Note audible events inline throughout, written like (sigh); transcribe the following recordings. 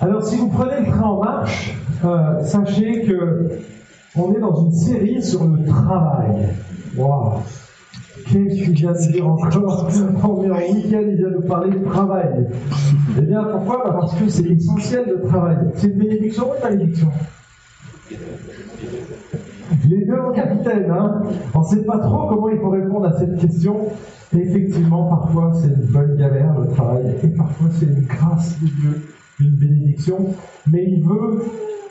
Alors, si vous prenez le train en marche, euh, sachez que on est dans une série sur le travail. Waouh Qu'est-ce qu'il vient de dire encore On est en week-end, il vient nous parler de travail. Eh bien, pourquoi bah, Parce que c'est essentiel de travail. C'est une bénédiction ou une malédiction? Les deux, mon capitaine, hein on ne sait pas trop comment il faut répondre à cette question. Et effectivement, parfois, c'est une bonne galère, le travail, et parfois, c'est une grâce de Dieu, une bénédiction. Mais il veut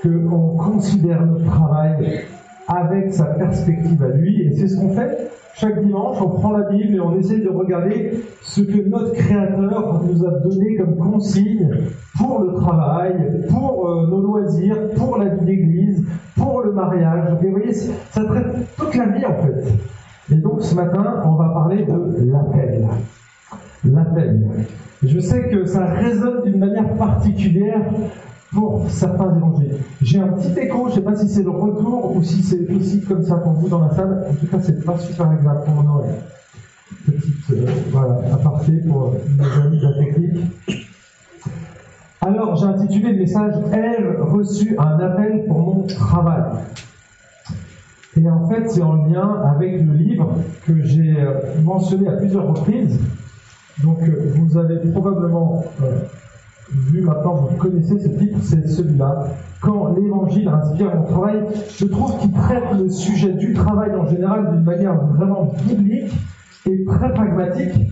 qu'on considère notre travail avec sa perspective à lui, et c'est ce qu'on fait. Chaque dimanche, on prend la Bible et on essaie de regarder ce que notre Créateur nous a donné comme consigne pour le travail, pour euh, nos loisirs, pour la vie d'église, pour le mariage. Vous voyez, ça traite toute la vie en fait. Et donc ce matin, on va parler de l'appel. L'appel. Je sais que ça résonne d'une manière particulière pour certains évangiles. J'ai un petit écho, je ne sais pas si c'est le retour ou si c'est aussi comme ça pour vous dans la salle. En tout cas, c'est pas super exact pour mon oreille. Petite euh, voilà, aparté pour nos amis de la technique. Alors, j'ai intitulé le message Ai-je reçu un appel pour mon travail Et en fait, c'est en lien avec le livre que j'ai euh, mentionné à plusieurs reprises. Donc, euh, vous avez probablement vu maintenant, vous connaissez ce titre, c'est celui-là. Quand l'évangile inspire mon travail, je trouve qu'il traite le sujet du travail en général d'une manière vraiment biblique et très pragmatique.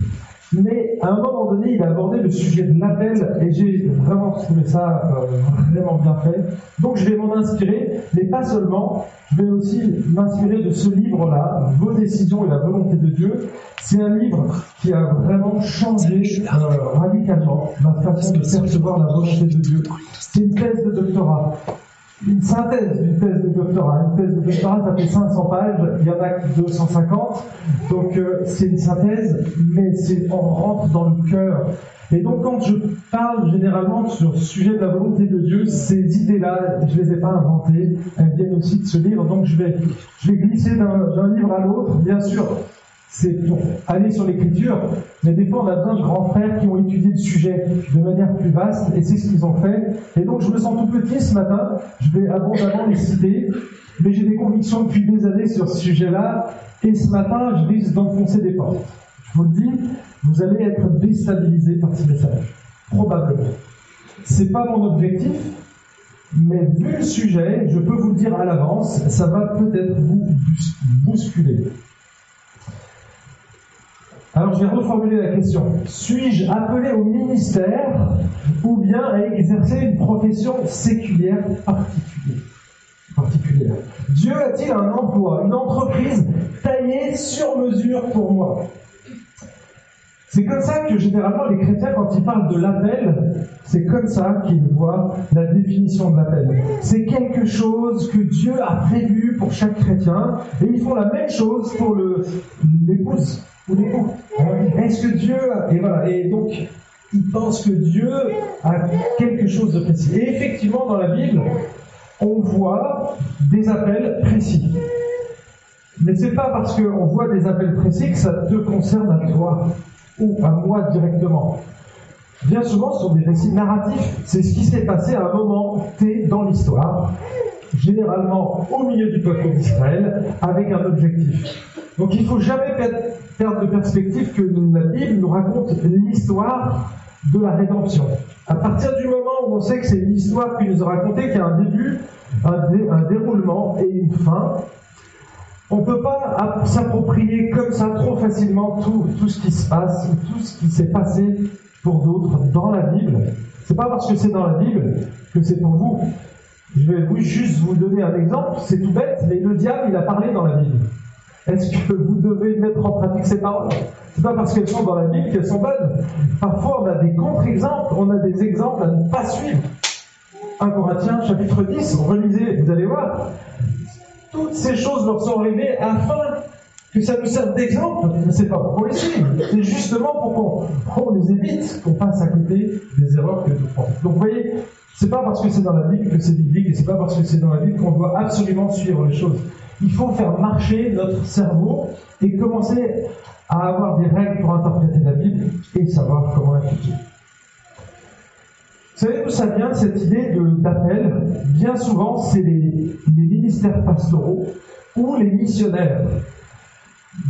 Mais à un moment donné, il a abordé le sujet de l'appel et j'ai vraiment trouvé ça euh, vraiment bien fait. Donc je vais m'en inspirer, mais pas seulement, je vais aussi m'inspirer de ce livre-là, Vos décisions et la volonté de Dieu. C'est un livre qui a vraiment changé euh, radicalement ma façon de percevoir la volonté de Dieu. C'est une thèse de doctorat une synthèse d'une thèse de doctorat. Une thèse de doctorat, ça fait 500 pages, il y en a que 250. Donc euh, c'est une synthèse, mais on rentre dans le cœur. Et donc quand je parle généralement sur le sujet de la volonté de Dieu, ces idées-là, je ne les ai pas inventées, elles viennent aussi de ce livre. Donc je vais, je vais glisser d'un livre à l'autre, bien sûr c'est pour aller sur l'écriture, mais des fois on a besoin de grands frères qui ont étudié le sujet de manière plus vaste, et c'est ce qu'ils ont fait. Et donc je me sens tout petit ce matin, je vais abondamment les citer, mais j'ai des convictions depuis des années sur ce sujet-là, et ce matin je risque d'enfoncer des portes. Je vous le dis, vous allez être déstabilisé par ce message, probablement. C'est pas mon objectif, mais vu le sujet, je peux vous le dire à l'avance, ça va peut-être vous bousculer. Alors je vais reformuler la question. Suis-je appelé au ministère ou bien à exercer une profession séculière particulière, Dieu a-t-il un emploi, une entreprise taillée sur mesure pour moi? C'est comme ça que généralement les chrétiens, quand ils parlent de l'appel, c'est comme ça qu'ils voient la définition de l'appel. C'est quelque chose que Dieu a prévu pour chaque chrétien, et ils font la même chose pour l'épouse. Est-ce que Dieu et voilà et donc ils pensent que Dieu a quelque chose de précis. Et effectivement, dans la Bible, on voit des appels précis. Mais c'est pas parce qu'on voit des appels précis que ça te concerne à toi ou à moi directement. Bien souvent, ce sont des récits narratifs. C'est ce qui s'est passé à un moment T dans l'histoire, généralement au milieu du peuple d'Israël, avec un objectif. Donc il ne faut jamais perdre de perspective que la Bible nous raconte l'histoire de la rédemption. À partir du moment où on sait que c'est une histoire qui nous a raconté, qu'il y a un début, un déroulement et une fin, on ne peut pas s'approprier comme ça trop facilement tout, ce qui se passe, tout ce qui s'est passé pour d'autres dans la Bible. C'est pas parce que c'est dans la Bible que c'est pour vous. Je vais juste vous donner un exemple, c'est tout bête, mais le diable, il a parlé dans la Bible. Est-ce que vous devez mettre en pratique ces paroles? C'est pas parce qu'elles sont dans la Bible qu'elles sont bonnes. Parfois, on a des contre-exemples, on a des exemples à ne pas suivre. 1 Corinthiens, chapitre 10, relisez, vous allez voir. Toutes ces choses leur sont arrivées afin que ça nous serve d'exemple. C'est pas pour les suivre, c'est justement pour qu'on les évite, qu'on passe à côté des erreurs que nous faisons. Donc vous voyez, c'est pas parce que c'est dans la Bible que c'est biblique, et c'est pas parce que c'est dans la Bible qu'on doit absolument suivre les choses. Il faut faire marcher notre cerveau et commencer à avoir des règles pour interpréter la Bible et savoir comment l'appliquer. Vous savez d'où ça vient cette idée d'appel? Bien souvent, c'est les, les ministères pastoraux ou les missionnaires.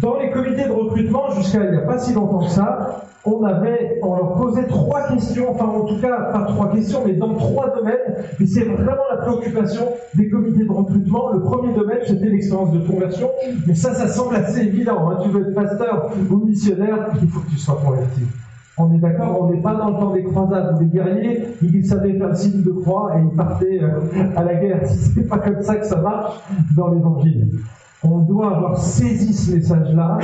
Dans les comités de recrutement, jusqu'à il n'y a pas si longtemps que ça, on leur posait trois questions, enfin en tout cas pas trois questions, mais dans trois domaines. Et c'est vraiment la préoccupation des comités de recrutement. Le premier domaine, c'était l'expérience de conversion, mais ça, ça semble assez évident. Hein. Tu veux être pasteur ou missionnaire, il faut que tu sois converti. On est d'accord, on n'est pas dans le temps des croisades les guerriers, ils savaient faire signe de croix et ils partaient euh, à la guerre. (laughs) C'est pas comme ça que ça marche dans l'évangile. On doit avoir saisi ce message-là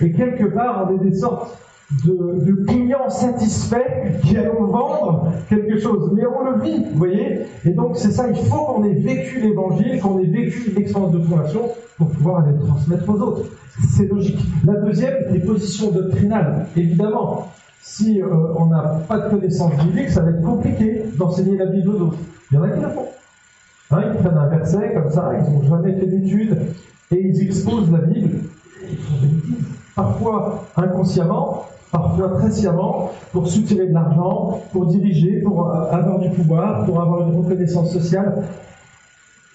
et quelque part, on est des sortes de, clients satisfaits qui allons vendre quelque chose. Mais on le vit, vous voyez Et donc c'est ça, il faut qu'on ait vécu l'évangile, qu'on ait vécu l'expérience de conversion pour pouvoir aller transmettre aux autres. C'est logique. La deuxième, les positions doctrinales, évidemment. Si euh, on n'a pas de connaissances bibliques, ça va être compliqué d'enseigner la Bible aux autres. Il y en a qui le font. Hein, ils prennent un verset comme ça, ils n'ont jamais fait d'études, et ils exposent la Bible. Parfois inconsciemment, parfois très sciemment, pour soutirer de l'argent, pour diriger, pour avoir du pouvoir, pour avoir une reconnaissance sociale.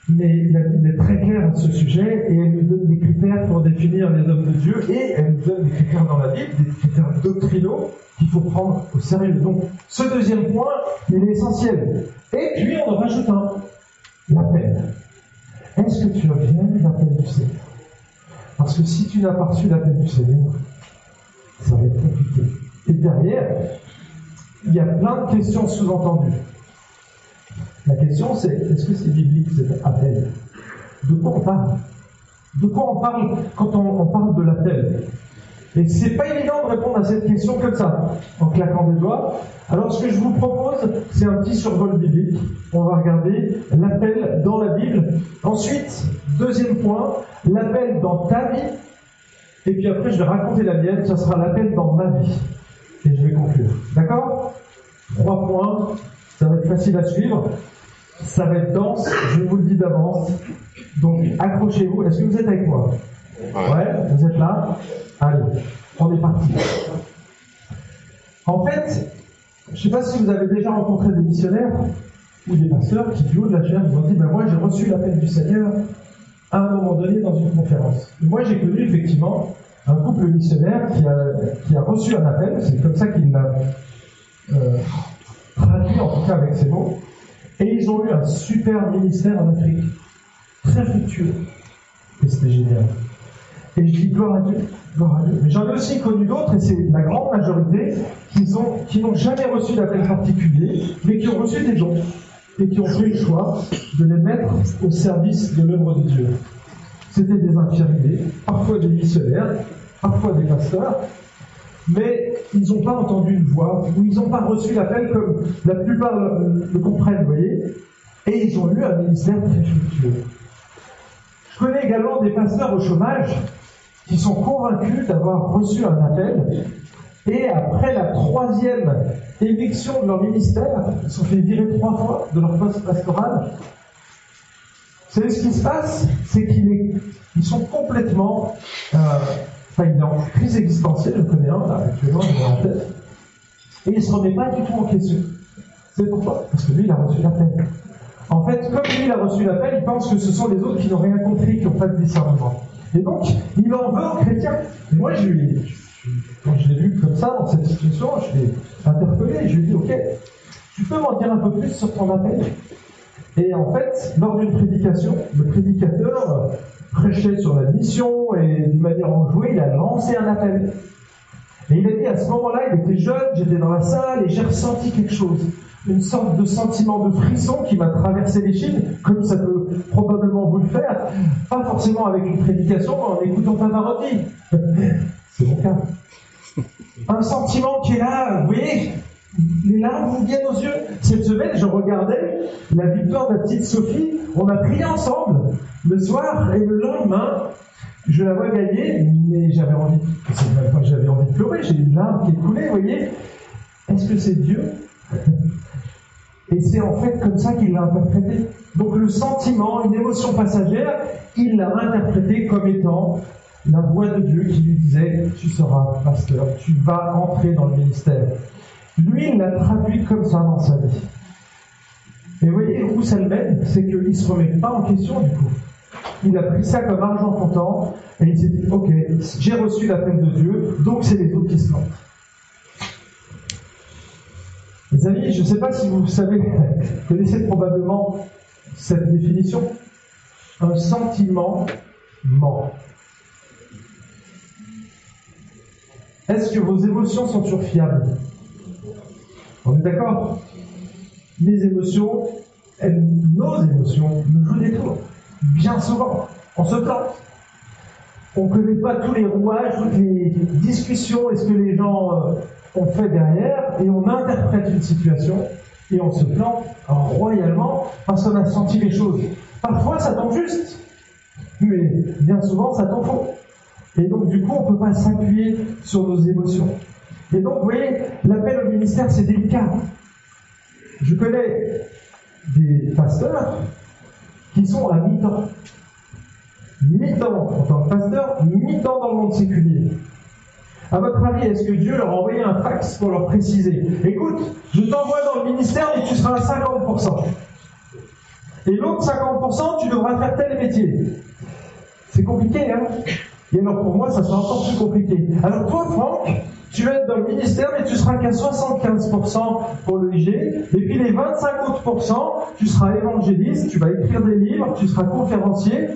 Mais la Bible est très claire à ce sujet et elle nous donne des critères pour définir les hommes de Dieu et elle nous donne des critères dans la Bible, des critères doctrinaux qu'il faut prendre au sérieux. Donc, ce deuxième point, il est essentiel. Et puis, on en rajoute un, l'appel. Est-ce que tu as bien l'appel du Seigneur? Parce que si tu n'as pas reçu l'appel du Seigneur, ça va être compliqué. Et derrière, il y a plein de questions sous-entendues. La question c'est, est-ce que c'est biblique cet appel? De quoi on parle? De quoi on parle quand on, parle de l'appel? Et c'est pas évident de répondre à cette question comme ça, en claquant des doigts. Alors ce que je vous propose, c'est un petit survol biblique. On va regarder l'appel dans la Bible. Ensuite, deuxième point, l'appel dans ta vie et puis après, je vais raconter la mienne, ça sera l'appel dans ma vie. Et je vais conclure. D'accord? Trois points, ça va être facile à suivre. Ça va être dense, je vous le dis d'avance. Donc accrochez-vous. Est-ce que vous êtes avec moi? Ouais, vous êtes là? Allez, on est parti. En fait, je ne sais pas si vous avez déjà rencontré des missionnaires ou des pasteurs qui, du haut de la chair, vous ont dit ben Moi, j'ai reçu l'appel du Seigneur, à un moment donné dans une conférence. Moi, j'ai connu effectivement un couple missionnaire qui a, qui a reçu un appel, c'est comme ça qu'il l'a euh, traduit, en tout cas avec ses mots, et ils ont eu un super ministère en Afrique, très fructueux. Et c'était génial. Et je dis gloire à Dieu, gloire à Dieu. Mais j'en ai aussi connu d'autres, et c'est la grande majorité, qui n'ont qui jamais reçu d'appel particulier, mais qui ont reçu des dons et qui ont fait le choix de les mettre au service de l'œuvre de Dieu. C'était des infirmiers, parfois des missionnaires, parfois des pasteurs, mais ils n'ont pas entendu une voix, ou ils n'ont pas reçu l'appel comme la plupart le, comprennent, vous voyez, et ils ont eu un ministère très fructueux. Je connais également des pasteurs au chômage qui sont convaincus d'avoir reçu un appel et après la troisième éviction de leur ministère, ils sont fait virer trois fois de leur poste pastoral. Vous savez ce qui se passe? C'est qu'ils sont complètement. Euh, enfin, il est en crise existentielle, je connais un, là, actuellement, en tête. Et il ne se remet pas du tout en question. C'est pourquoi? Parce que lui, il a reçu l'appel. En fait, comme lui, il a reçu l'appel, il pense que ce sont les autres qui n'ont rien compris, qui n'ont pas de discernement. Et donc, il en veut aux chrétiens. Moi, je quand je l'ai vu comme ça, dans cette situation, je l'ai interpellé. Je lui ai dit, OK, tu peux m'en dire un peu plus sur ton appel? Et en fait, lors d'une prédication, le prédicateur prêchait sur la mission et d'une manière enjouée, il a lancé un appel. Et il a dit à ce moment-là, il était jeune, j'étais dans la salle et j'ai ressenti quelque chose. Une sorte de sentiment de frisson qui m'a traversé les chines, comme ça peut probablement vous le faire, pas forcément avec une prédication, mais en écoutant Pavarotti. C'est mon cas. Un sentiment qui est là, vous voyez, les larmes vous viennent aux yeux. Cette semaine, je regardais la victoire de la petite Sophie. On a prié ensemble le soir et le lendemain, je la vois gagner, mais j'avais envie, c'est pas j'avais envie de pleurer, j'ai une larme qui est coulée, vous voyez. Est-ce que c'est Dieu? Et c'est en fait comme ça qu'il l'a interprété. Donc le sentiment, une émotion passagère, il l'a interprété comme étant la voix de Dieu qui lui disait Tu seras pasteur, tu vas entrer dans le ministère. Lui, il l'a traduit comme ça dans sa vie. Et vous voyez où ça le mène C'est qu'il ne se remet pas en question du coup. Il a pris ça comme argent comptant et il s'est dit Ok, j'ai reçu l'appel de Dieu, donc c'est les autres qui se lancent. Les amis, je ne sais pas si vous savez, vous connaissez probablement cette définition. Un sentiment ment. Est-ce que vos émotions sont toujours fiables? On est d'accord? Les émotions, nos émotions, nous jouent des tours. Bien souvent, on se plante. On ne connaît pas tous les rouages, toutes les discussions et ce que les gens euh, ont fait derrière, et on interprète une situation et on se plante royalement parce qu'on a senti les choses. Parfois, ça tombe juste, mais bien souvent, ça tombe faux. Et donc, du coup, on ne peut pas s'appuyer sur nos émotions. Et donc, vous voyez, l'appel au ministère, c'est délicat. Je connais des pasteurs qui sont à mi-temps. Mi-temps en tant que pasteur, mi-temps dans le monde séculier. À votre avis, est-ce que Dieu leur a envoyé un fax pour leur préciser? Écoute, je t'envoie dans le ministère, mais tu seras à 50%. Et l'autre 50%, tu devras faire tel métier. C'est compliqué, hein? Et alors pour moi, ça sera encore plus compliqué. Alors toi, Franck, tu vas être dans le ministère, mais tu seras qu'à 75% pour le IG. Et puis les 25 autres tu seras évangéliste, tu vas écrire des livres, tu seras conférencier,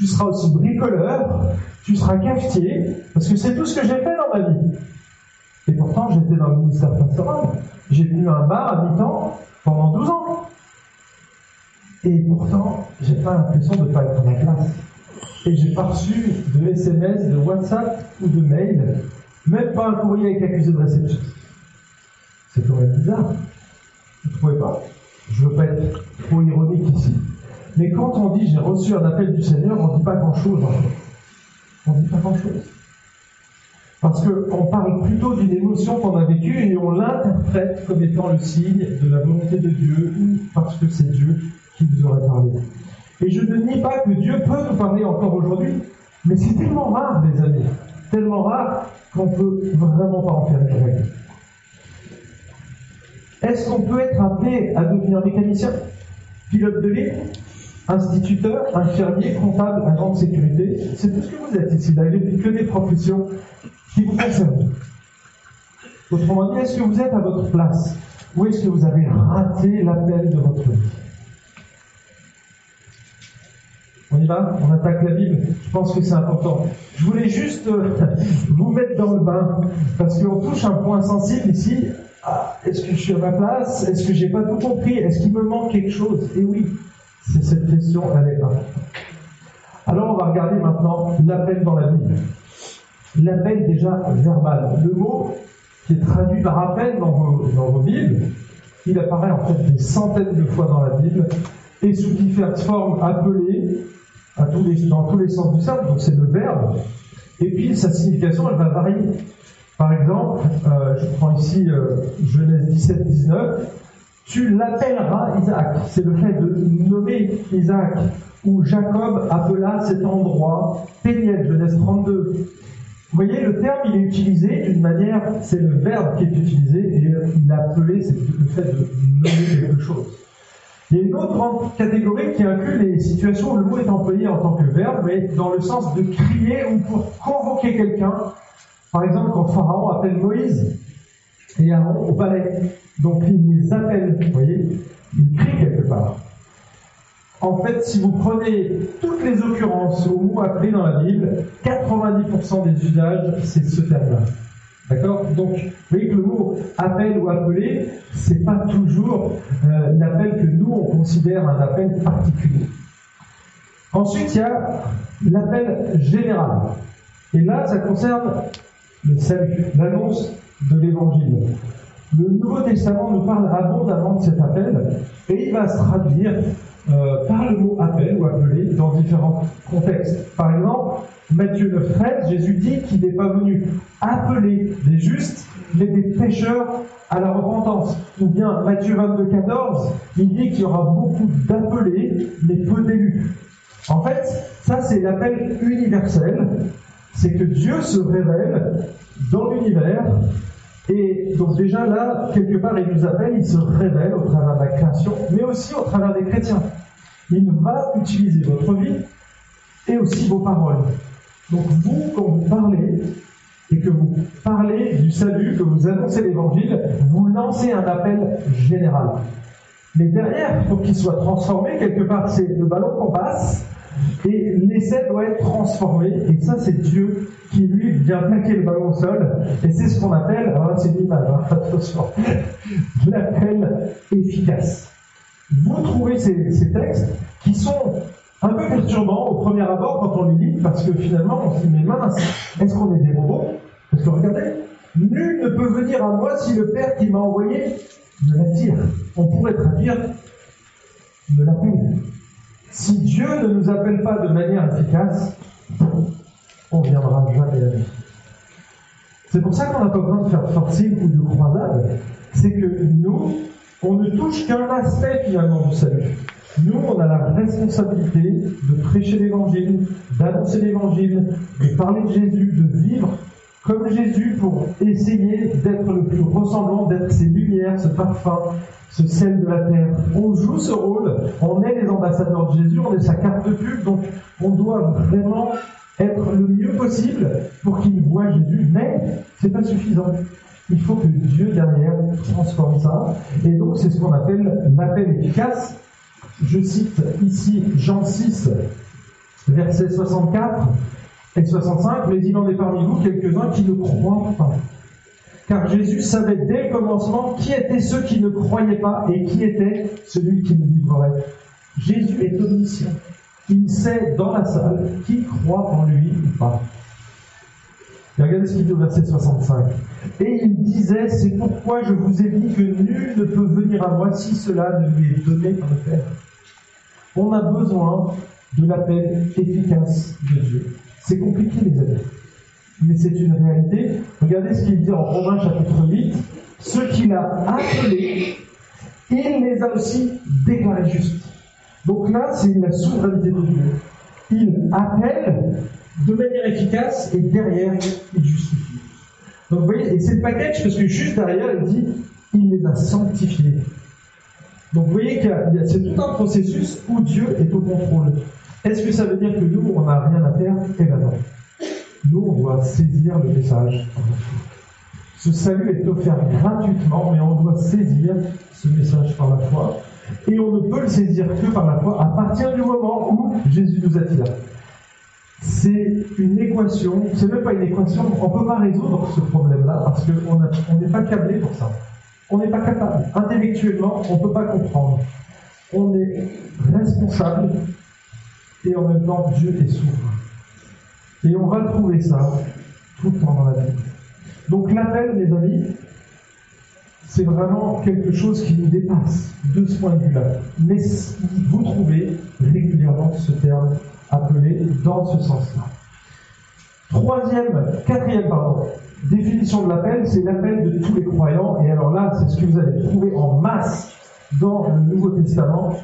tu seras aussi bricoleur, tu seras cafetier, parce que c'est tout ce que j'ai fait dans ma vie. Et pourtant, j'étais dans le ministère pastoral. J'ai tenu un bar à mi-temps pendant 12 ans. Et pourtant, j'ai pas l'impression de ne pas être à ma place. Et j'ai pas reçu de SMS, de WhatsApp ou de mail, même pas un courrier avec accusé de réception. C'est quand même bizarre. Vous ne trouvez pas? Je veux pas être trop ironique ici. Mais quand on dit j'ai reçu un appel du Seigneur, on ne dit pas grand-chose. On ne dit pas grand-chose. Parce qu'on parle plutôt d'une émotion qu'on a vécue et on l'interprète comme étant le signe de la volonté de Dieu ou parce que c'est Dieu qui nous aurait parlé. Et je ne nie pas que Dieu peut nous parler encore aujourd'hui, mais c'est tellement rare, mes amis, tellement rare qu'on ne peut vraiment pas en faire une règle. Est-ce qu'on peut être appelé à devenir mécanicien, pilote de ligne, instituteur, infirmier, comptable, agent de sécurité C'est tout ce que vous êtes ici. N'y que des professions qui vous concernent. Autrement dit, est-ce que vous êtes à votre place Ou est-ce que vous avez raté l'appel de votre vie? On y va? On attaque la Bible Je pense que c'est important. Je voulais juste euh, (laughs) vous mettre dans le bain, parce qu'on touche un point sensible ici. Ah, est-ce que je suis à ma place? Est-ce que j'ai pas tout compris? Est-ce qu'il me manque quelque chose? Et oui, c'est cette question, est importante. Alors on va regarder maintenant l'appel dans la Bible. L'appel déjà verbal. Le mot qui est traduit par appel dans vos, dans Bibles, il apparaît en fait des centaines de fois dans la Bible et sous différentes formes appelées à tous les, dans tous les sens du sable, donc c'est le verbe. Et puis sa signification, elle va varier. Par exemple, euh, je prends ici euh, Genèse 17, 19, tu l'appelleras Isaac. C'est le fait de nommer Isaac, où Jacob appela cet endroit Péniel, Genèse 32. Vous voyez, le terme, il est utilisé d'une manière, c'est le verbe qui est utilisé, et il appelé, c'est le fait de nommer quelque chose. Il y a une autre catégorie qui inclut les situations où le mot est employé en tant que verbe, mais dans le sens de crier ou pour convoquer quelqu'un. Par exemple, quand Pharaon appelle Moïse et Aaron au palais. Donc il les appelle, vous voyez, il crie quelque part. En fait, si vous prenez toutes les occurrences au mot appelé dans la Bible, 90% des usages, c'est ce terme-là. D'accord? Donc, vous voyez que le mot appel ou appeler, c'est pas toujours euh, l'appel que nous, on considère un appel particulier. Ensuite, il y a l'appel général. Et là, ça concerne le salut, l'annonce de l'évangile. Le Nouveau Testament nous parle abondamment de cet appel et il va se traduire euh, par le mot appel ou appeler dans différents contextes. Par exemple, Matthieu 9, 13, Jésus dit qu'il n'est pas venu appeler des justes, mais des pécheurs à la repentance. Ou bien Matthieu 22, 14, il dit qu'il y aura beaucoup d'appelés, mais peu d'élus. En fait, ça c'est l'appel universel, c'est que Dieu se révèle dans l'univers Et donc déjà là, quelque part, il nous appelle, il se révèle au travers de la création, mais aussi au travers des chrétiens. Il va utiliser votre vie et aussi vos paroles. Donc vous, quand vous parlez, et que vous parlez du salut, que vous annoncez l'évangile, vous lancez un appel général. Mais derrière, pour qu'il soit transformé, quelque part, c'est le ballon qu'on passe, et l'essai doit être transformé, et ça, c'est Dieu qui, lui, vient plaquer le ballon au sol, et c'est ce qu'on appelle, alors c'est une image, hein, attention, l'appel efficace. Vous trouvez ces, ces textes qui sont un peu perturbants au premier abord quand on les lit, parce que finalement, on se dit, mais mince, est-ce qu'on est des robots? Parce que regardez, nul ne peut venir à moi si le Père qui m'a envoyé me l'attire. On pourrait traduire me l'appelle. Si Dieu ne nous appelle pas de manière efficace, on viendra jamais à lui. C'est pour ça qu'on n'a pas besoin de faire forcing ou de croisade. C'est que nous, on ne touche qu'un aspect finalement du salut. Nous, on a la responsabilité de prêcher l'évangile, d'annoncer l'évangile, de parler de Jésus, de vivre comme Jésus pour essayer d'être le plus ressemblant, d'être ces lumières, ce parfum, ce sel de la terre. On joue ce rôle, on est les ambassadeurs de Jésus, on est sa carte de pub, donc on doit vraiment être le mieux possible pour qu'il voit Jésus, mais c'est pas suffisant. Il faut que Dieu derrière transforme ça, et donc c'est ce qu'on appelle l'appel efficace. Je cite ici Jean 6, verset 64 et 65, mais il en est parmi vous quelques-uns qui ne croient pas. Car Jésus savait dès le commencement qui étaient ceux qui ne croyaient pas et qui était celui qui nous livrerait. Jésus est omniscient. Il sait dans la salle qui croit en lui ou pas. Regardez ce qu'il dit au verset 65. Et il disait, c'est pourquoi je vous ai dit que nul ne peut venir à moi si cela ne lui est donné par le Père. On a besoin de l'appel efficace de Dieu. C'est compliqué, les amis. Mais c'est une réalité. Regardez ce qu'il dit en Romains chapitre 8. Ceux qu'il a appelés, il les a aussi déclarés justes. Donc là, c'est la souveraineté de Dieu. Il appelle de manière efficace et derrière, il justifie. Donc vous voyez, et c'est le package parce que juste derrière, il dit, il les a sanctifiés. Donc vous voyez a, c'est tout un processus où Dieu est au contrôle. Est-ce que ça veut dire que nous, on n'a rien à faire Eh bien non. Nous, on doit saisir le message. Ce salut est offert gratuitement, mais on doit saisir ce message par la foi. Et on ne peut le saisir que par la foi à partir du moment où Jésus nous attire. C'est une équation, c'est même pas une équation, on ne peut pas résoudre ce problème-là parce qu'on n'est pas câblé pour ça. On n'est pas capable. Intellectuellement, on ne peut pas comprendre. On est responsable et en même temps Dieu est souverain. Et on va trouver ça tout le temps dans la Bible. Donc l'appel, mes amis, c'est vraiment quelque chose qui nous dépasse de ce point de vue-là. Mais vous trouvez régulièrement ce terme appelé dans ce sens-là. Troisième, quatrième, pardon, définition de l'appel, c'est l'appel de tous les croyants. Et alors là, c'est ce que vous allez trouver en masse dans le Nouveau Testament.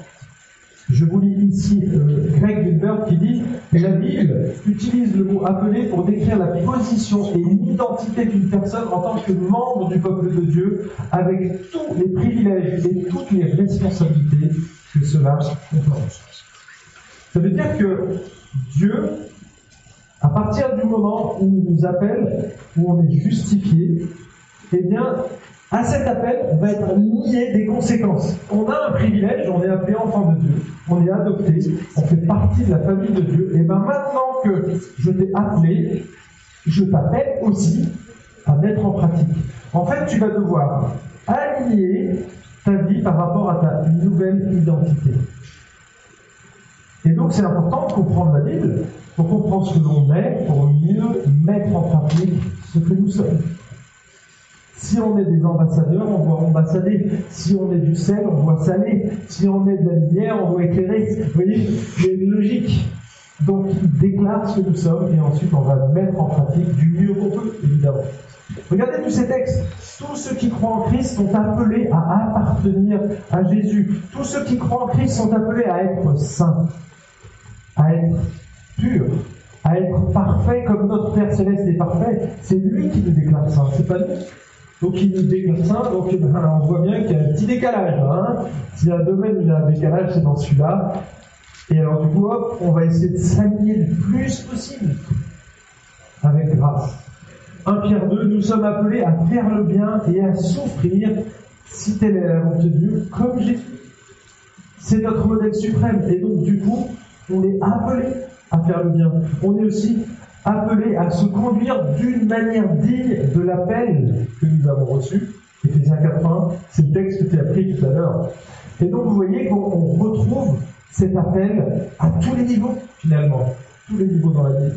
Je vous lis ici euh, Greg Gilbert qui dit que la Bible utilise le mot appelé pour décrire la position et l'identité d'une personne en tant que membre du peuple de Dieu, avec tous les privilèges et toutes les responsabilités que cela comporte. Ça veut dire que Dieu, à partir du moment où il nous appelle, où on est justifié, eh bien, à cet appel va être lié des conséquences. On a un privilège, on est appelé enfant de Dieu, on est adopté, on fait partie de la famille de Dieu. Et bien maintenant que je t'ai appelé, je t'appelle aussi à mettre en pratique. En fait, tu vas devoir aligner ta vie par rapport à ta nouvelle identité. Et donc c'est important de comprendre la Bible pour comprendre ce que l'on est, pour mieux mettre en pratique ce que nous sommes. Si on est des ambassadeurs, on doit ambassader. Si on est du sel, on doit saler. Si on est de la lumière, on doit éclairer. Vous voyez, il y a une logique. Donc, il déclare ce que nous sommes et ensuite on va mettre en pratique du mieux qu'on peut, évidemment. Regardez tous ces textes. Tous ceux qui croient en Christ sont appelés à appartenir à Jésus. Tous ceux qui croient en Christ sont appelés à être saints, à être purs, à être parfaits comme notre Père Céleste est parfait. C'est lui qui nous déclare ça, c'est pas nous. Donc il nous déclasse donc on voit bien qu'il y a un petit décalage. Hein S'il y a un domaine où il y a un décalage, c'est dans celui-là. Et alors du coup, hop, on va essayer de s'aligner le plus possible avec grâce. 1 Pierre 2, nous sommes appelés à faire le bien et à souffrir si telle est la volonté de Dieu, comme Jésus. C'est notre modèle suprême. Et donc, du coup, on est appelé à faire le bien. On est aussi appelé à se conduire d'une manière digne de l'appel que nous avons reçu. Éphésiens 4.1, c'est le texte que tu as pris tout à l'heure. Et donc, vous voyez qu'on retrouve cet appel à tous les niveaux, finalement. Tous les niveaux dans la vie.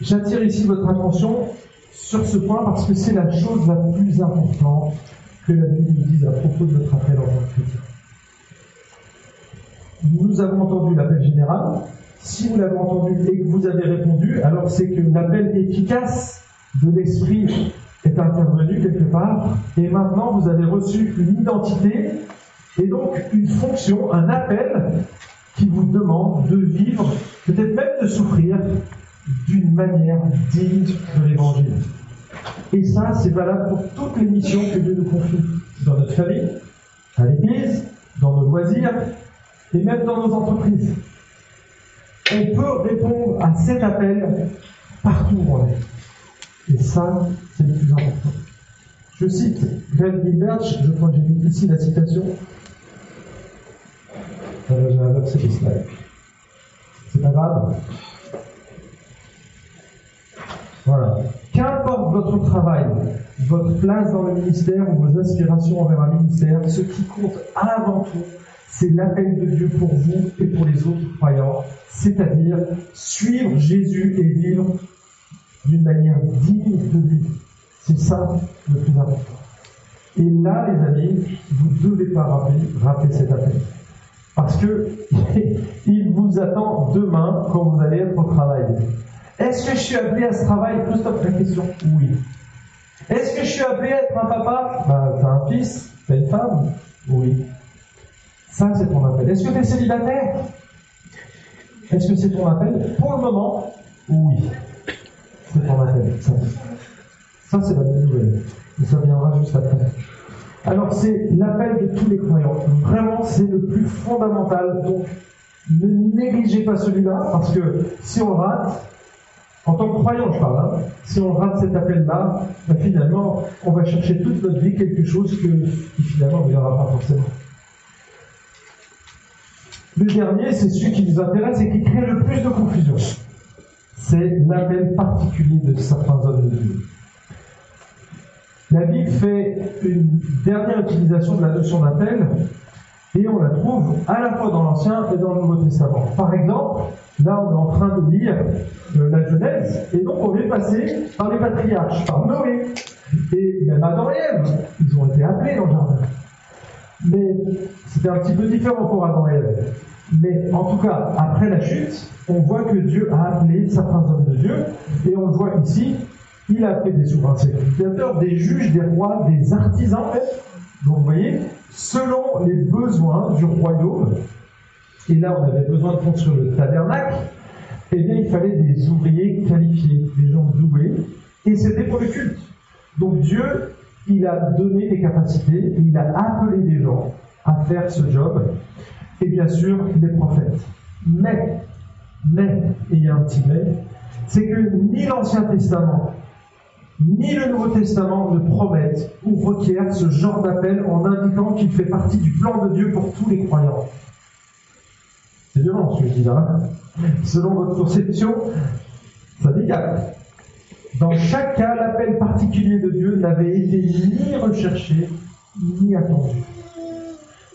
J'attire ici votre attention sur ce point parce que c'est la chose la plus importante que la Bible nous dise à propos de notre appel en tant que chrétien. Nous avons entendu l'appel général. Si vous l'avez entendu et que vous avez répondu, alors c'est que l'appel efficace de l'Esprit est intervenu quelque part, et maintenant vous avez reçu une identité et donc une fonction, un appel qui vous demande de vivre, peut-être même de souffrir d'une manière digne de l'évangile. Et ça, c'est valable pour toutes les missions que Dieu nous confie, dans notre famille, à l'église, dans nos loisirs, et même dans nos entreprises. On peut répondre à cet appel partout on est. Et ça, c'est le plus important. Je cite Greg Gilbert, je crois que j'ai ici la citation. Euh, j'ai un C'est pas grave. Voilà. Qu'importe votre travail, votre place dans le ministère ou vos aspirations envers un ministère, ce qui compte avant tout, c'est l'appel de Dieu pour vous et pour les autres croyants, c'est-à-dire suivre Jésus et vivre d'une manière digne de lui. C'est ça le plus important. Et là, les amis, vous ne devez pas rappeler, rappeler cet appel. Parce que (laughs) il vous attend demain quand vous allez être au travail. Est-ce que je suis appelé à ce travail? Pose la question. Oui. Est-ce que je suis appelé à être un papa? Bah, T'as un fils T'as une femme? Oui. Ça, c'est ton appel. Est-ce que tu es célibataire? Est-ce que c'est ton appel? Pour le moment, oui. C'est ton appel. Ça, c'est la bonne nouvelle. Et ça viendra juste après. Alors, c'est l'appel de tous les croyants. Vraiment, c'est le plus fondamental. Donc, ne négligez pas celui-là, parce que si on rate, en tant que croyant, je parle, hein. si on rate cet appel-là, ben, finalement, on va chercher toute notre vie quelque chose qui finalement ne viendra pas forcément. Le dernier, c'est celui qui nous intéresse et qui crée le plus de confusion. C'est l'appel particulier de certains hommes de Dieu. La Bible fait une dernière utilisation de la notion d'appel et on la trouve à la fois dans l'Ancien et dans le Nouveau Testament. Par exemple, là on est en train de lire euh, la Genèse, et donc on vient passer par les patriarches, par Noé, et même Adam et Ève, ils ont été appelés dans le jardin. Mais c'était un petit peu différent pour Adam et Ève. Mais en tout cas, après la chute, on voit que Dieu a appelé certains hommes de Dieu, et on le voit ici, il a fait des souverains sacrificateurs, des juges, des rois, des artisans, donc vous voyez, selon les besoins du royaume, et là on avait besoin de construire le tabernacle, eh bien il fallait des ouvriers qualifiés, des gens doués, et c'était pour le culte. Donc Dieu, il a donné des capacités, il a appelé des gens à faire ce job, et bien sûr des prophètes. Mais, mais, et il y a un petit mais, c'est que ni l'Ancien Testament, ni le Nouveau Testament ne promettent ou requièrent ce genre d'appel en indiquant qu'il fait partie du plan de Dieu pour tous les croyants. C'est violent ce que je dis là. Selon votre conception, ça dégage. Dans chaque cas, l'appel particulier de Dieu n'avait été ni recherché, ni attendu.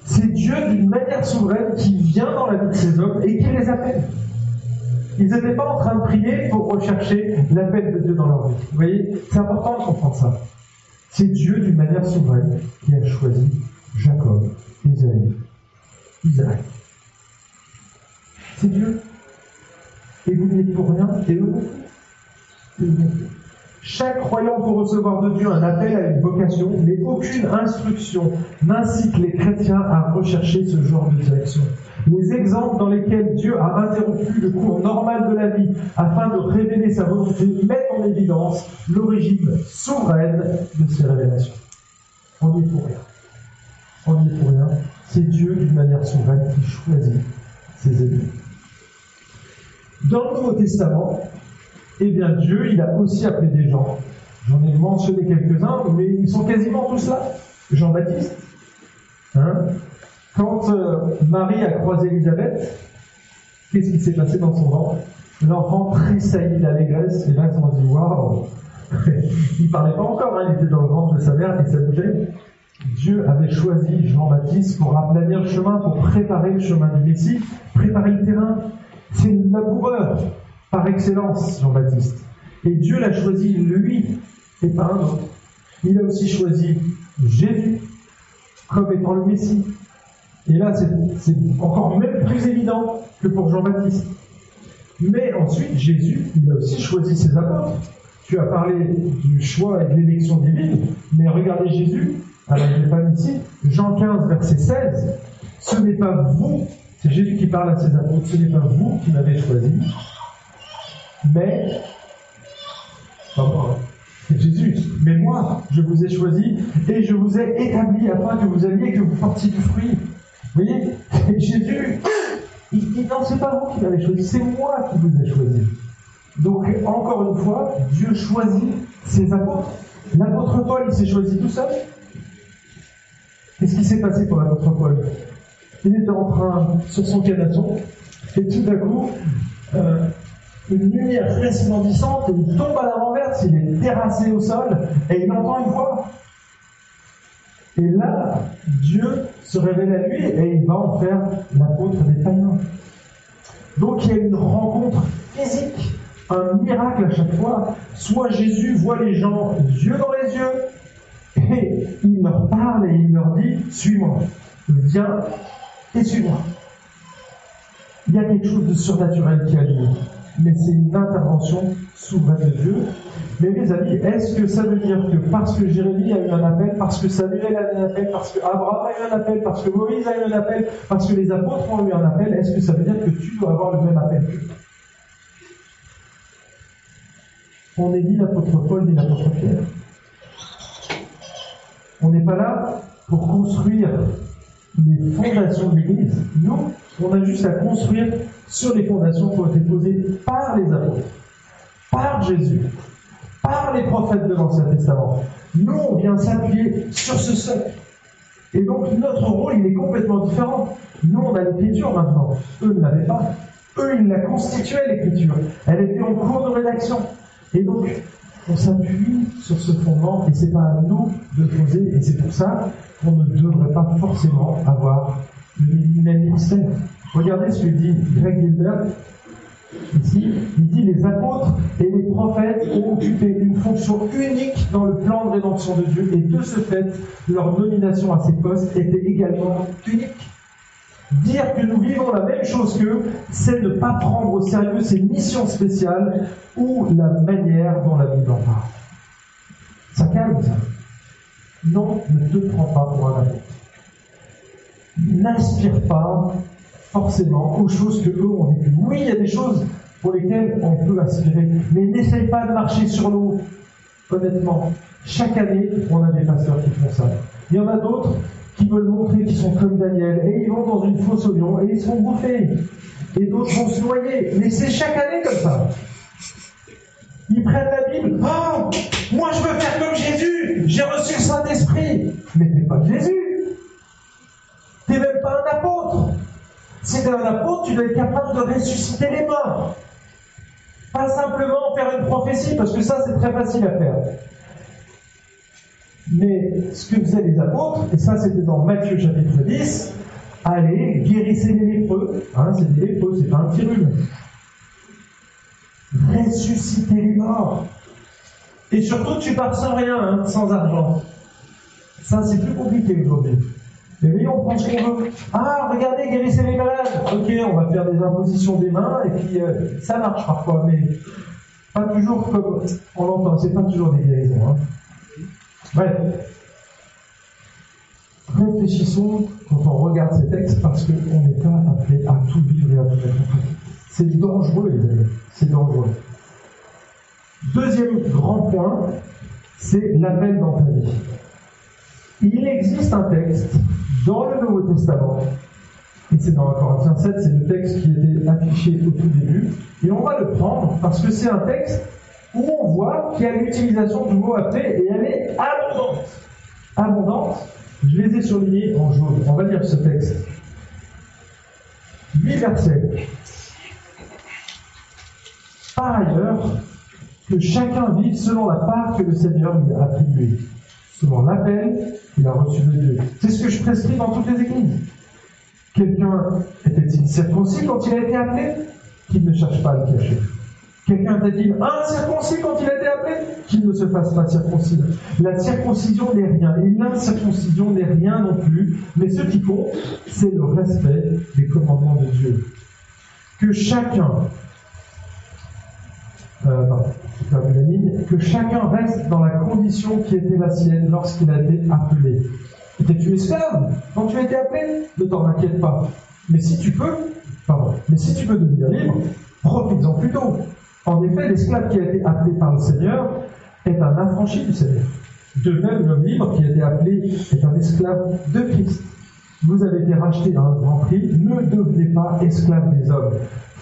C'est Dieu d'une manière souveraine qui vient dans la vie de ces hommes et qui les appelle. Ils n'étaient pas en train de prier pour rechercher l'appel de Dieu dans leur vie. Vous voyez, c'est important de comprendre ça. C'est Dieu, d'une manière souveraine, qui a choisi Jacob, Isaïe, Isaac. C'est Dieu. Et vous n'êtes pour rien, et eux Chaque croyant peut recevoir de Dieu un appel à une vocation, mais aucune instruction n'incite les chrétiens à rechercher ce genre de direction. les exemples dans lesquels Dieu a interrompu le cours normal de la vie afin de révéler sa volonté mettent en évidence l'origine souveraine de ces révélations. On n'y est pour rien. On n'y est pour rien. C'est Dieu, d'une manière souveraine, qui choisit ses ennemis. Dans le Nouveau Testament, eh bien Dieu, il a aussi appelé des gens. J'en ai mentionné quelques-uns, mais ils sont quasiment tous là. Jean-Baptiste. Hein Quand euh, Marie a croisé Élisabeth, qu'est-ce qui s'est passé dans son ventre? L'enfant tressaillit d'allégresse, et là ils ont dit Waouh (laughs) Il parlait pas encore, hein, il était dans le ventre de sa mère et ça bougeait. Dieu avait choisi Jean-Baptiste pour aplanir le chemin, pour préparer le chemin du Messie, préparer le terrain. C'est le laboureur par excellence, Jean-Baptiste. Et Dieu l'a choisi, lui, et pas un autre. Il a aussi choisi Jésus comme étant le Messie. Et là, c'est encore même plus évident que pour Jean-Baptiste. Mais ensuite, Jésus, il a aussi choisi ses apôtres. Tu as parlé du choix et de l'élection divine, mais regardez Jésus, alors je pas ici, Jean 15, verset 16, ce n'est pas vous, c'est Jésus qui parle à ses apôtres, ce n'est pas vous qui m'avez choisi, mais, c'est Jésus, mais moi, je vous ai choisi et je vous ai établi afin que vous alliez, que vous portiez du fruit. Vous voyez? Jésus, il dit non, c'est pas vous qui m'avez choisi, c'est moi qui vous ai choisi. Donc, encore une fois, Dieu choisit ses apôtres. L'apôtre Paul, il s'est choisi tout seul. Qu'est-ce qui s'est passé pour l'apôtre Paul? Il était en train, sur son canasson, et tout d'un coup, euh, une lumière resplendissante, il tombe à la renverse, il est terrassé au sol, et il entend une voix. Et là, Dieu se révèle à lui et il va en faire l'apôtre des païens. Donc il y a une rencontre physique, un miracle à chaque fois. Soit Jésus voit les gens yeux dans les yeux et il leur parle et il leur dit Suis-moi, viens et suis-moi. Il y a quelque chose de surnaturel qui a mais c'est une intervention souveraine de Dieu. Mais mes amis, est-ce que ça veut dire que parce que Jérémie a eu un appel, parce que Samuel a eu un appel, parce que Abraham a eu un appel, parce que Moïse a eu un appel, parce que les apôtres ont eu un appel, est-ce que ça veut dire que tu dois avoir le même appel? On n'est ni l'apôtre Paul ni l'apôtre Pierre. On n'est pas là pour construire les fondations de l'Église. Nous, on a juste à construire sur les fondations qui ont été posées par les apôtres, par Jésus, par les prophètes de l'Ancien Testament. Nous, on vient s'appuyer sur ce socle. Et donc, notre rôle, il est complètement différent. Nous, on a l'écriture maintenant. Eux ne l'avaient pas. Eux, ils la constituaient, l'écriture. Elle était en cours de rédaction. Et donc, on s'appuie sur ce fondement et c'est pas à nous de poser. Et c'est pour ça qu'on ne devrait pas forcément avoir Regardez ce que dit Greg Gilbert ici. Il dit les apôtres et les prophètes ont occupé une fonction unique dans le plan de rédemption de Dieu et de ce fait, leur nomination à ces postes était également unique. Dire que nous vivons la même chose qu'eux, c'est ne pas prendre au sérieux ces missions spéciales ou la manière dont la Bible en parle. Ça calme ça. Non, ne te prends pas pour un apôtre. N'aspire pas forcément aux choses que eux ont vécues. Oui, il y a des choses pour lesquelles on peut aspirer, mais n'essaye pas de marcher sur l'eau. Honnêtement, chaque année, on a des pasteurs qui font ça. Il y en a d'autres qui veulent montrer qu'ils sont comme Daniel, et ils vont dans une fosse au lion, et ils sont bouffés. Et d'autres vont se noyer. Mais c'est chaque année comme ça. Ils prennent la Bible. Oh, moi je veux faire comme Jésus. J'ai reçu le Saint-Esprit. Mais t'es pas Jésus. Même pas un apôtre. Si t'es un apôtre, tu dois être capable de ressusciter les morts. Pas simplement faire une prophétie, parce que ça c'est très facile à faire. Mais ce que faisaient les apôtres, et ça c'était dans Matthieu chapitre 10, allez, guérissez les lépreux. Hein, c'est des lépreux, c'est pas un petit rhume. Ressusciter les morts. Et surtout, tu pars sans rien, hein, sans argent. Ça, c'est plus compliqué aujourd'hui. Mais oui, on prend ce qu'on veut. Ah, regardez, guérissez les malades. Ok, on va faire des impositions des mains, et puis euh, ça marche parfois, mais pas toujours comme on l'entend. C'est pas toujours des guérisons. Hein. Bref. Réfléchissons quand on regarde ces textes parce qu'on n'est pas appelé à tout vivre et à tout mettre en pratique. C'est dangereux, les amis. C'est dangereux. Deuxième grand point, c'est l'appel dans ta vie. Il existe un texte dans le Nouveau Testament, et c'est dans Corinthiens 7, c'est le texte qui était affiché au tout début, et on va le prendre parce que c'est un texte où on voit qu'il y a l'utilisation du mot appel et elle est abondante. Abondante. Je les ai surlignés en jaune. On va lire ce texte. 8 versets. Par ailleurs, que chacun vive selon la part que le Seigneur lui a attribuée, selon l'appel qu'il a reçu de Dieu. C'est ce que je prescris dans toutes les églises. Quelqu'un était-il circoncis quand il a été appelé? Qu'il ne cherche pas à le cacher. Quelqu'un était-il incirconcis quand il a été appelé? Qu'il ne se fasse pas circoncis. La circoncision n'est rien, et l'incirconcision n'est rien non plus, mais ce qui compte, c'est le respect des commandements de Dieu. Que chacun euh, que chacun reste dans la condition qui était la sienne lorsqu'il a été appelé. Étais-tu esclave quand tu as été appelé Ne t'en inquiète pas. Mais si tu peux, pardon, mais si tu veux devenir libre, profites-en plutôt. En effet, l'esclave qui a été appelé par le Seigneur est un affranchi du Seigneur. De même, l'homme libre qui a été appelé est un esclave de Christ. Vous avez été rachetés à un grand prix, ne devenez pas esclaves des hommes.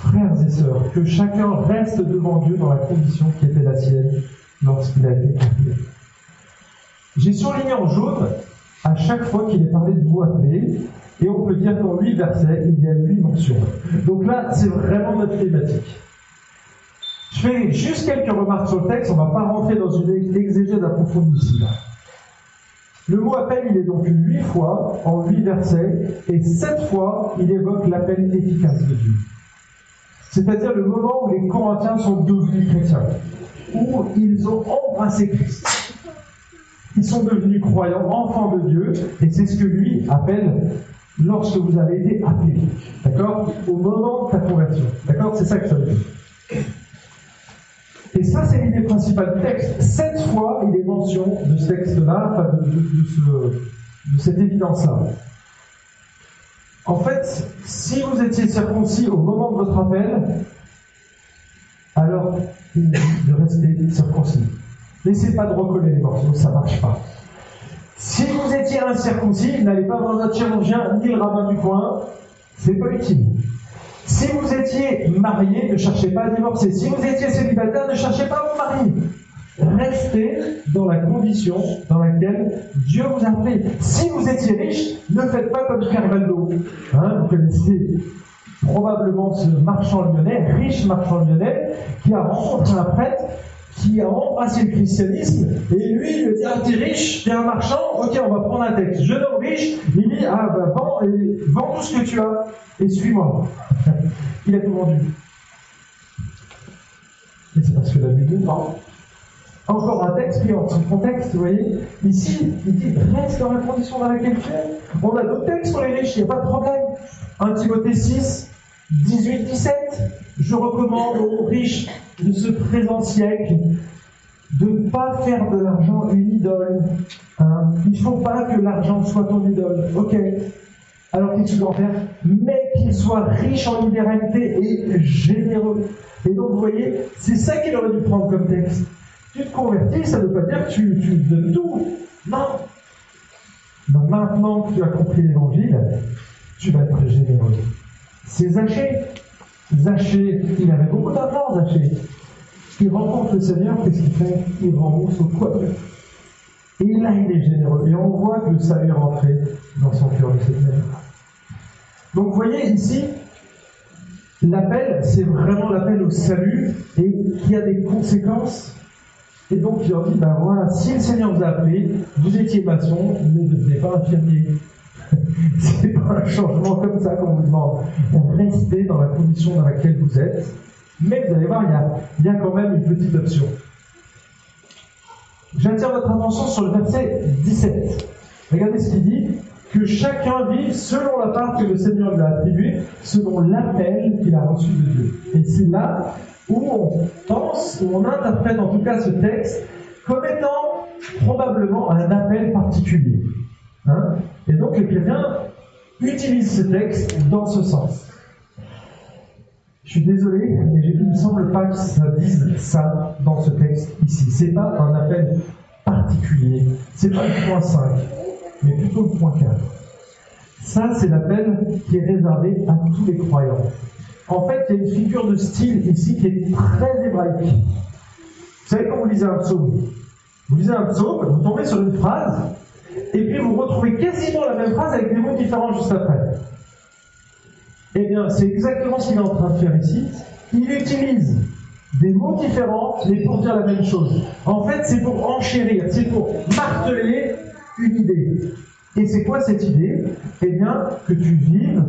Frères et sœurs, que chacun reste devant Dieu dans la condition qui était la sienne lorsqu'il a été appelé. J'ai surligné en jaune à chaque fois qu'il est parlé de mot appelé, et on peut dire qu'en huit versets, il y a huit mentions. Donc là, c'est vraiment notre thématique. Je fais juste quelques remarques sur le texte, on ne va pas rentrer dans une exégèse approfondie ici. Le mot appel, il est donc huit fois en huit versets, et sept fois, il évoque l'appel efficace de Dieu. C'est-à-dire le moment où les Corinthiens sont devenus chrétiens, où ils ont embrassé Christ. Ils sont devenus croyants, enfants de Dieu, et c'est ce que lui appelle lorsque vous avez été appelé. D'accord? Au moment de ta conversion. D'accord? C'est ça que ça veut dire. Et ça, c'est l'idée principale du texte. Sept fois, il est mention de ce texte-là, de, cette évidence-là. En fait, si vous étiez circoncis au moment de votre appel, alors il de rester circoncis. N'essayez pas de recoller les morceaux, ça ne marche pas. Si vous étiez incirconcis, n'allez pas voir notre chirurgien ni le rabbin du coin, c'est pas utile. Si vous étiez marié, ne cherchez pas à divorcer. Si vous étiez célibataire, ne cherchez pas à vous marier. Restez dans la condition dans laquelle Dieu vous a appelé. Si vous étiez riche, ne faites pas comme Carvalho. Hein, vous connaissez probablement ce marchand lyonnais, riche marchand lyonnais, qui a rencontré un prêtre qui a embrassé le christianisme, et lui, il lui dit, ah, t'es riche, t'es un marchand, ok, on va prendre un texte. Jeune homme riche, il dit, ah, ben, vends, vends tout ce que tu as, et suis-moi. (laughs) il a tout vendu. Et c'est parce que la Bible vend. Encore un texte qui en son contexte, vous voyez. Ici, il dit, reste dans la condition dans laquelle tu es. On a d'autres textes sur les riches, il n'y a pas de problème. 1 Timothée 6, 18-17, je recommande aux riches de ce présent siècle de ne pas faire de l'argent une idole. Hein. Il ne faut pas que l'argent soit ton idole. Ok. Alors qu'est-ce dois faire? Mais qu'il soit riche en libéralité et généreux. Et donc, vous voyez, c'est ça qu'il aurait dû prendre comme texte. Tu te convertis, ça ne veut pas dire que tu, donnes tout. Non. maintenant que tu as compris l'évangile, tu vas être généreux. C'est Zachée. Zachée, il avait beaucoup d'argent, Zachée. Il rencontre le Seigneur, qu'est-ce qu'il fait? Il rembourse au quoi Et là, il est généreux. Et on voit que le salut est rentré dans son cœur de cette manière. Donc, vous voyez ici, l'appel, c'est vraiment l'appel au salut et qui a des conséquences. Et donc, il leur dit, ben voilà, si le Seigneur vous a appelé, vous étiez maçon, ne devenez pas infirmier. (laughs) C'est pas un changement comme ça qu'on vous demande. Restez dans la condition dans laquelle vous êtes. Mais vous allez voir, il y a, quand même une petite option. J'attire votre attention sur le verset 17. Regardez ce qu'il dit que chacun vive selon la part que le Seigneur lui a attribuée, selon l'appel qu'il a reçu de Dieu. Et c'est là où on pense, où on interprète en tout cas ce texte comme étant probablement un appel particulier. Hein Et donc les chrétiens utilisent ce texte dans ce sens. Je suis désolé, mais il ne semble pas que ça dise ça dans ce texte ici. C'est pas un appel particulier. C'est pas le point 5, mais plutôt le point 4. Ça, c'est l'appel qui est réservé à tous les croyants. En fait, il y a une figure de style ici qui est très hébraïque. Vous savez, quand vous lisez un psaume, vous lisez un psaume, vous tombez sur une phrase, et puis vous retrouvez quasiment la même phrase avec des mots différents juste après. Eh bien, c'est exactement ce qu'il est en train de faire ici. Il utilise des mots différents, mais pour dire la même chose. En fait, c'est pour enchérir, c'est pour marteler une idée. Et c'est quoi cette idée? Eh bien, que tu vives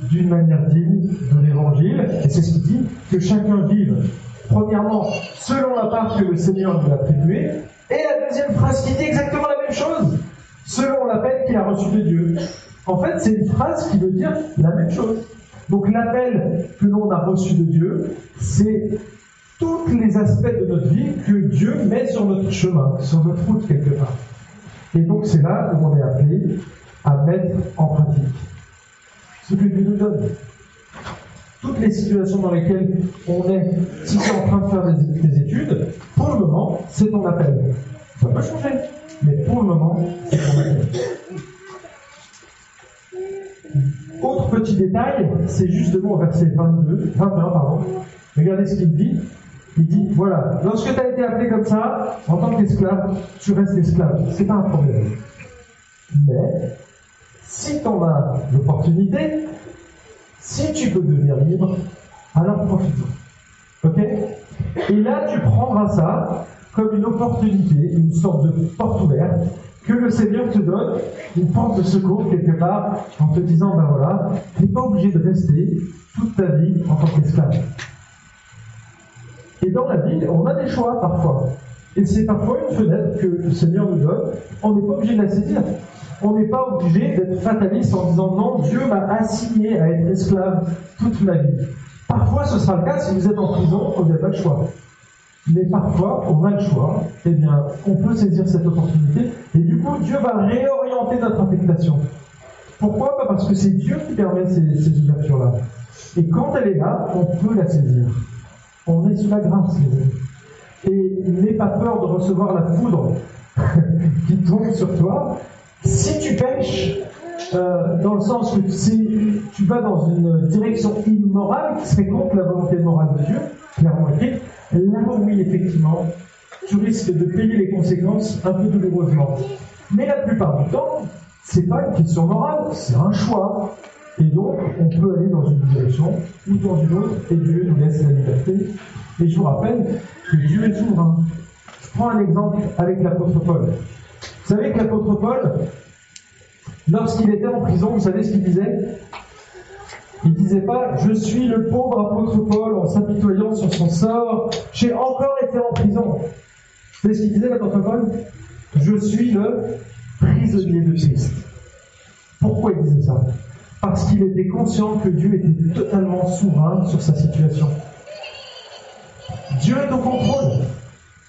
d'une manière digne de l'évangile, et c'est ce qu'il dit, que chacun vive, premièrement, selon la part que le Seigneur lui a attribuée, et la deuxième phrase qui dit exactement la même chose, selon l'appel qu'il a reçu de Dieu. En fait, c'est une phrase qui veut dire la même chose. Donc l'appel que l'on a reçu de Dieu, c'est tous les aspects de notre vie que Dieu met sur notre chemin, sur notre route quelque part. Et donc c'est là où on est appelé à mettre en pratique ce que Dieu nous donne. Toutes les situations dans lesquelles on est, si tu es en train de faire des, études, pour le moment, c'est ton appel. Ça peut changer, mais pour le moment, c'est ton appel. Autre petit détail, c'est justement au verset 22, 21, pardon. Regardez ce qu'il dit. Il dit, voilà, lorsque tu as été appelé comme ça, en tant qu'esclave, tu restes esclave. C'est pas un problème. Mais, si tu en as l'opportunité, si tu peux devenir libre, alors profite-en. Ok? Et là, tu prendras ça comme une opportunité, une sorte de porte ouverte que le Seigneur te donne, une porte de secours quelque part, en te disant, ben voilà, tu n'es pas obligé de rester toute ta vie en tant qu'esclave. Et dans la vie, on a des choix parfois. Et c'est parfois une fenêtre que le Seigneur nous donne. On n'est pas obligé de la saisir. On n'est pas obligé d'être fataliste en disant non, Dieu m'a assigné à être esclave toute ma vie. Parfois, ce sera le cas si vous êtes en prison, vous n'avez pas le choix. Mais parfois, on a le choix, eh bien, on peut saisir cette opportunité, et du coup, Dieu va réorienter notre affectation. Pourquoi? Parce que c'est Dieu qui permet ces, ces ouvertures-là. Et quand elle est là, on peut la saisir. On est sous la grâce, Et n'aie pas peur de recevoir la foudre (laughs) qui tombe sur toi. Si tu pêches, euh, dans le sens que tu vas dans une direction immorale qui serait contre la volonté morale de Dieu, clairement écrite, là oui, effectivement, tu risques de payer les conséquences un peu douloureusement. Mais la plupart du temps, c'est pas une question morale, c'est un choix. Et donc, on peut aller dans une direction ou dans une autre, et Dieu nous laisse la liberté. Et je vous rappelle que Dieu est souverain. Je prends un exemple avec l'apôtre Paul. Vous savez que l'apôtre Paul, lorsqu'il était en prison, vous savez ce qu'il disait? Il disait pas Je suis le pauvre apôtre Paul en s'apitoyant sur son sort, j'ai encore été en prison. Vous savez ce qu'il disait l'apôtre Paul Je suis le prisonnier de Christ. Pourquoi il disait ça? Parce qu'il était conscient que Dieu était totalement souverain sur sa situation. Dieu est au contrôle.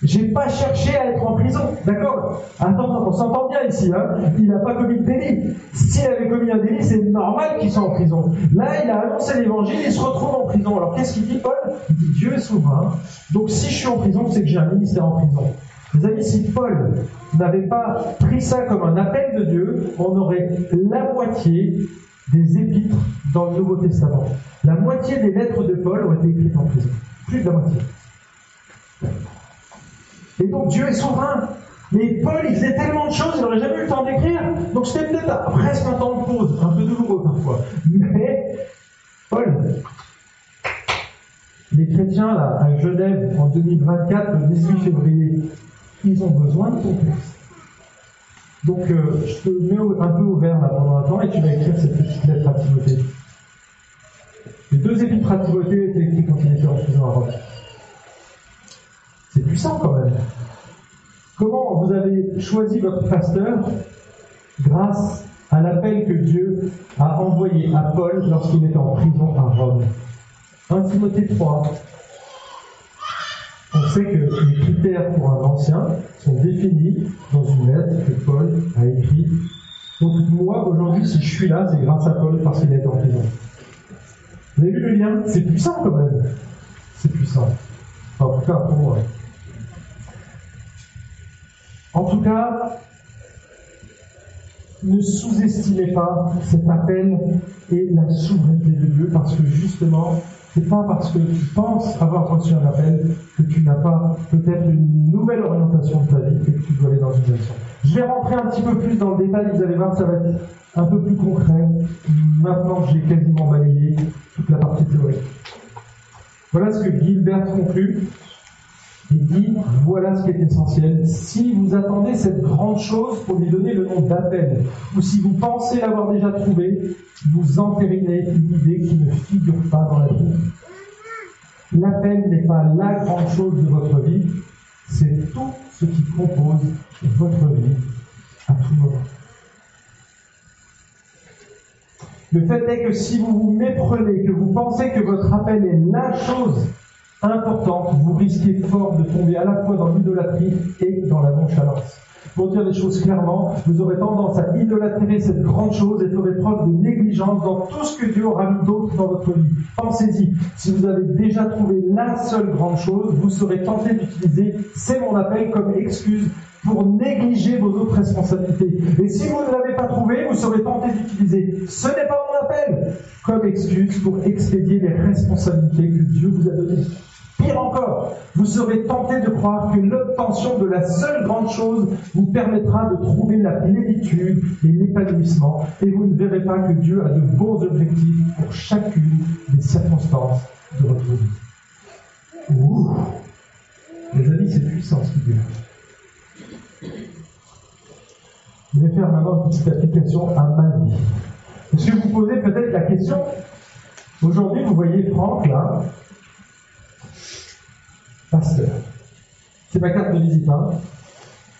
J'ai pas cherché à être en prison, d'accord Attends, on s'entend bien ici, hein Il n'a pas commis de délit. S'il avait commis un délit, c'est normal qu'il soit en prison. Là, il a annoncé l'évangile, il se retrouve en prison. Alors qu'est-ce qu'il dit, Paul Il dit Dieu est souverain. Donc si je suis en prison, c'est que j'ai un ministère en prison. Vous amis, si Paul n'avait pas pris ça comme un appel de Dieu, on aurait la moitié des épîtres dans le Nouveau Testament. La moitié des lettres de Paul ont été écrites en prison. Plus de la moitié. Et donc Dieu est souverain. Mais Paul, il faisait tellement de choses, il n'aurait jamais eu le temps d'écrire. Donc c'était peut-être presque un temps de pause, un peu douloureux parfois. Mais Paul, les chrétiens là, à Genève en 2024, le 18 février, ils ont besoin de ton texte. Donc euh, je te mets un peu ouvert là pendant un temps et tu vas écrire cette petite lettre à Timothée. Les deux épîtres à Timothée étaient écrits quand il était en prison à Rome. C'est puissant quand même. Comment vous avez choisi votre pasteur grâce à l'appel que Dieu a envoyé à Paul lorsqu'il était en prison à Rome 1 Timothée 3. On sait que les critères pour un ancien sont définis dans une lettre que Paul a écrite Donc moi, aujourd'hui, si je suis là, c'est grâce à Paul parce qu'il est en prison. Vous avez vu le lien? C'est puissant quand même. C'est puissant. en tout cas, pour moi. En tout cas, ne sous-estimez pas cet appel et la souveraineté de Dieu parce que justement, c'est pas parce que tu penses avoir reçu un appel que tu n'as pas peut-être une nouvelle orientation de ta vie et que tu dois aller dans une direction. Je vais rentrer un petit peu plus dans le détail, vous allez voir, ça va être un peu plus concret maintenant que j'ai quasiment balayé toute la partie théorique. Voilà ce que Gilbert conclut. Il dit, voilà ce qui est essentiel. Si vous attendez cette grande chose pour lui donner le nom d'appel, ou si vous pensez l'avoir déjà trouvé, vous entérinez une idée qui ne figure pas dans la vie. L'appel n'est pas la grande chose de votre vie, c'est tout ce qui compose votre vie à tout moment. Le fait est que si vous vous méprenez, que vous pensez que votre appel est la chose importante, vous risquez fort de tomber à la fois dans l'idolâtrie et dans la nonchalance. Pour dire les choses clairement, vous aurez tendance à idolâtrer cette grande chose et ferez preuve de négligence dans tout ce que Dieu aura mis d'autre dans votre vie. Pensez-y, si vous avez déjà trouvé la seule grande chose, vous serez tenté d'utiliser c'est mon appel comme excuse pour négliger vos autres responsabilités. Et si vous ne l'avez pas trouvé, vous serez tenté d'utiliser ce n'est pas mon appel comme excuse pour expédier les responsabilités que Dieu vous a données. Pire encore, vous serez tenté de croire que l'obtention de la seule grande chose vous permettra de trouver la plénitude et l'épanouissement, et vous ne verrez pas que Dieu a de bons objectifs pour chacune des circonstances de votre vie. Ouh Les amis, c'est puissant ce qu'il dit. Je vais faire maintenant une petite application à ma vie. Est-ce que vous posez peut-être la question? Aujourd'hui, vous voyez Franck là, pasteur. C'est ma carte de visite, hein.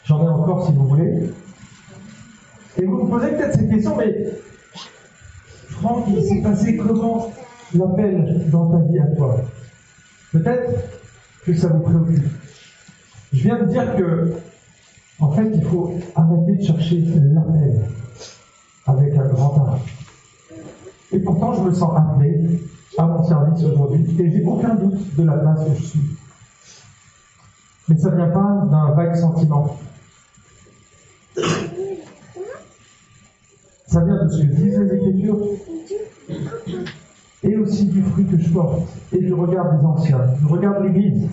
J'en ai encore si vous voulez. Et vous me posez peut-être cette question, mais Franck, il s'est passé comment l'appel dans ta vie à toi? Peut-être que ça vous préoccupe. Je viens de dire que, en fait, il faut arrêter de chercher l'appel avec un grand A. Et pourtant, je me sens appelé à mon service aujourd'hui et j'ai aucun doute de la place où je suis. Mais ça ne vient pas d'un vague sentiment. Ça vient de ce que disent les Écritures et aussi du fruit que je porte et du regard des anciens, du regard de l'Église.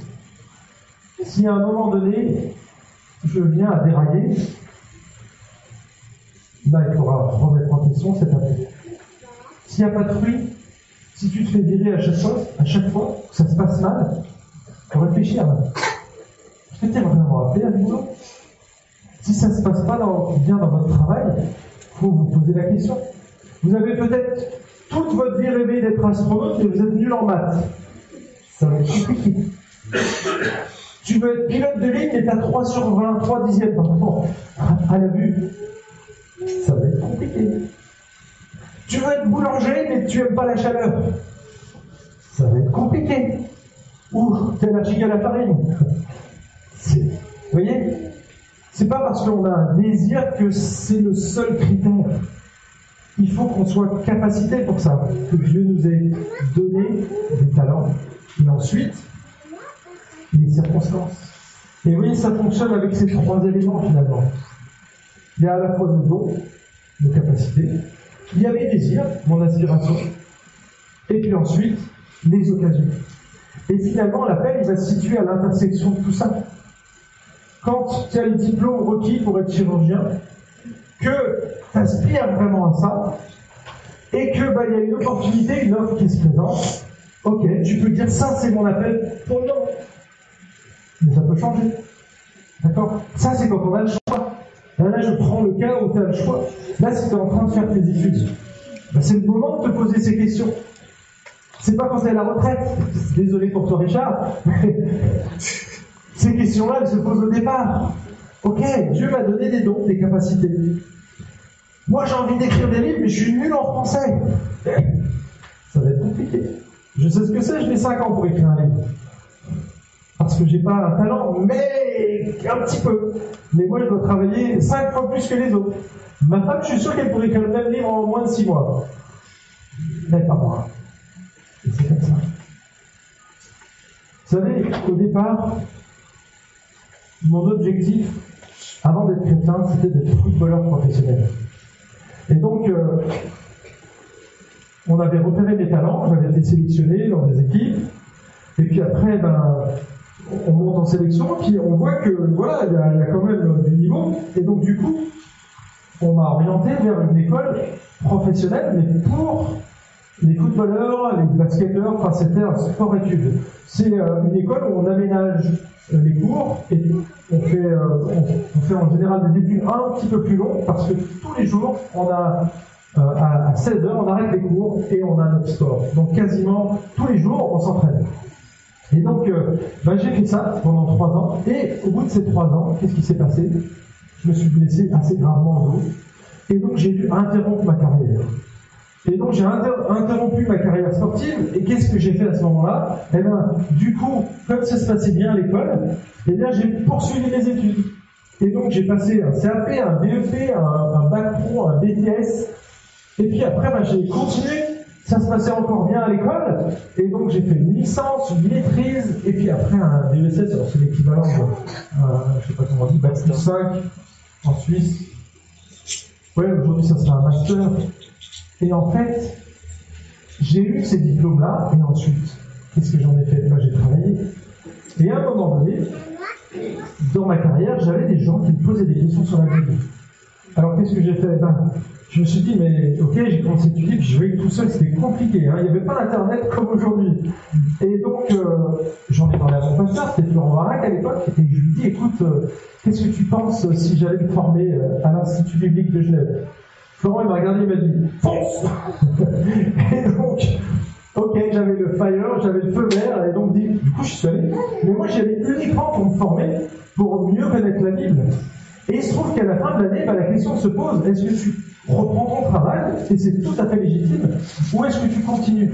Si à un moment donné, je viens à dérailler, il faudra remettre en question cette affaire. S'il n'y a pas de fruit, si tu te fais virer à chaque fois, à chaque fois, ça se passe mal, réfléchir. Que vraiment appelé à boulot Si ça ne se passe pas bien dans votre travail, il faut vous poser la question. Vous avez peut-être toute votre vie rêvé d'être astronaute et vous êtes nul en maths. Ça va être compliqué. Tu veux être pilote de ligne et tu as 3 sur 20, 3 dixièmes rapport à la vue. Ça va être compliqué. Tu veux être boulanger mais tu n'aimes pas la chaleur. Ça va être compliqué. Ou tu es allergique à la farine. Vous voyez? C'est pas parce qu'on a un désir que c'est le seul critère. Il faut qu'on soit capacité pour ça, que Dieu nous ait donné des talents. Et ensuite, les circonstances. Et vous voyez, ça fonctionne avec ces trois éléments finalement. Il y a à la fois nos dons, nos capacités, il y a mes désirs, mon aspiration, et puis ensuite, les occasions. Et finalement, l'appel, va se situer à l'intersection de tout ça quand tu as le diplôme requis pour être chirurgien, que tu aspires vraiment à ça, et que bah, y a une opportunité, une offre qui se présente, ok, tu peux dire ça c'est mon appel pour le moment. Mais ça peut changer. D'accord? Ça c'est quand on a le choix. Là, je prends le cas où tu as le choix. Là, si tu es en train de faire tes études, bah, c'est le moment de te poser ces questions. C'est pas quand c'est à la retraite. Désolé pour toi, Richard. Ces questions-là, elles se posent au départ. Ok, Dieu m'a donné des dons, des capacités. Moi, j'ai envie d'écrire des livres, mais je suis nul en français. Ça va être compliqué. Je sais ce que c'est, je mets 5 ans pour écrire un livre. Parce que j'ai pas un talent, mais un petit peu. Mais moi, je dois travailler 5 fois plus que les autres. Ma femme, je suis sûr qu'elle pourrait écrire le même livre en moins de six mois. Mais pas moi. C'est comme ça. Vous savez, au départ, mon objectif, avant d'être chrétien, c'était d'être footballeur professionnel. Et donc, euh, on avait repéré mes talents, j'avais été sélectionné dans des équipes, et puis après, ben, on monte en sélection, puis on voit que voilà, il y, a quand même du niveau, et donc du coup, on m'a orienté vers une école professionnelle, mais pour les footballeurs, les basketteurs, enfin c'était un sport-études. C'est euh, une école où on aménage les cours et on fait, euh, on, fait en général des études un petit peu plus longues parce que tous les jours, on a à 16 heures, on arrête les cours et on a notre sport. Donc quasiment tous les jours, on s'entraîne. Et donc, ben, j'ai fait ça pendant trois ans. Et au bout de ces trois ans, qu'est-ce qui s'est passé? Je me suis blessé assez gravement au dos. Et donc, j'ai dû interrompre ma carrière. Et donc j'ai interrompu ma carrière sportive. Et qu'est-ce que j'ai fait à ce moment-là? Eh bien, du coup, comme ça se passait bien à l'école, eh bien j'ai poursuivi mes études. Et donc j'ai passé un CAP, un BEP, un, bac pro, un BTS. Et puis après, ben, j'ai continué. Ça se passait encore bien à l'école. Et donc j'ai fait une licence, une maîtrise, et puis après un DESS, c'est l'équivalent de, euh, je sais pas comment on dit, bac 5 en Suisse. Ouais, aujourd'hui ça sera un master. Et en fait, j'ai eu ces diplômes-là, et ensuite, qu'est-ce que j'en ai fait? Moi, j'ai travaillé. Et à un moment donné, dans ma carrière, j'avais des gens qui me posaient des questions sur la Bible. Alors, qu'est-ce que j'ai fait? Ben, Je me suis dit, mais ok, j'ai commencé à étudier, puis je que tout seul, c'était compliqué. Hein. Il n'y avait pas Internet comme aujourd'hui. Et donc, euh, j'en ai parlé à mon pasteur, c'était Florent Varac à l'époque, et je lui dis, écoute, euh, qu'est-ce que tu penses si j'allais me former euh, à l'Institut biblique de Genève? Florent, il m'a regardé, il m'a dit Fonce (laughs) Et donc, ok, j'avais le fire, j'avais le feu vert, et donc, du coup, je suis allé. Mais moi, j'y allais uniquement pour me former, pour mieux connaître la Bible. Et il se trouve qu'à la fin de l'année, bah, la question se pose est-ce que tu reprends ton travail, et c'est tout à fait légitime, ou est-ce que tu continues?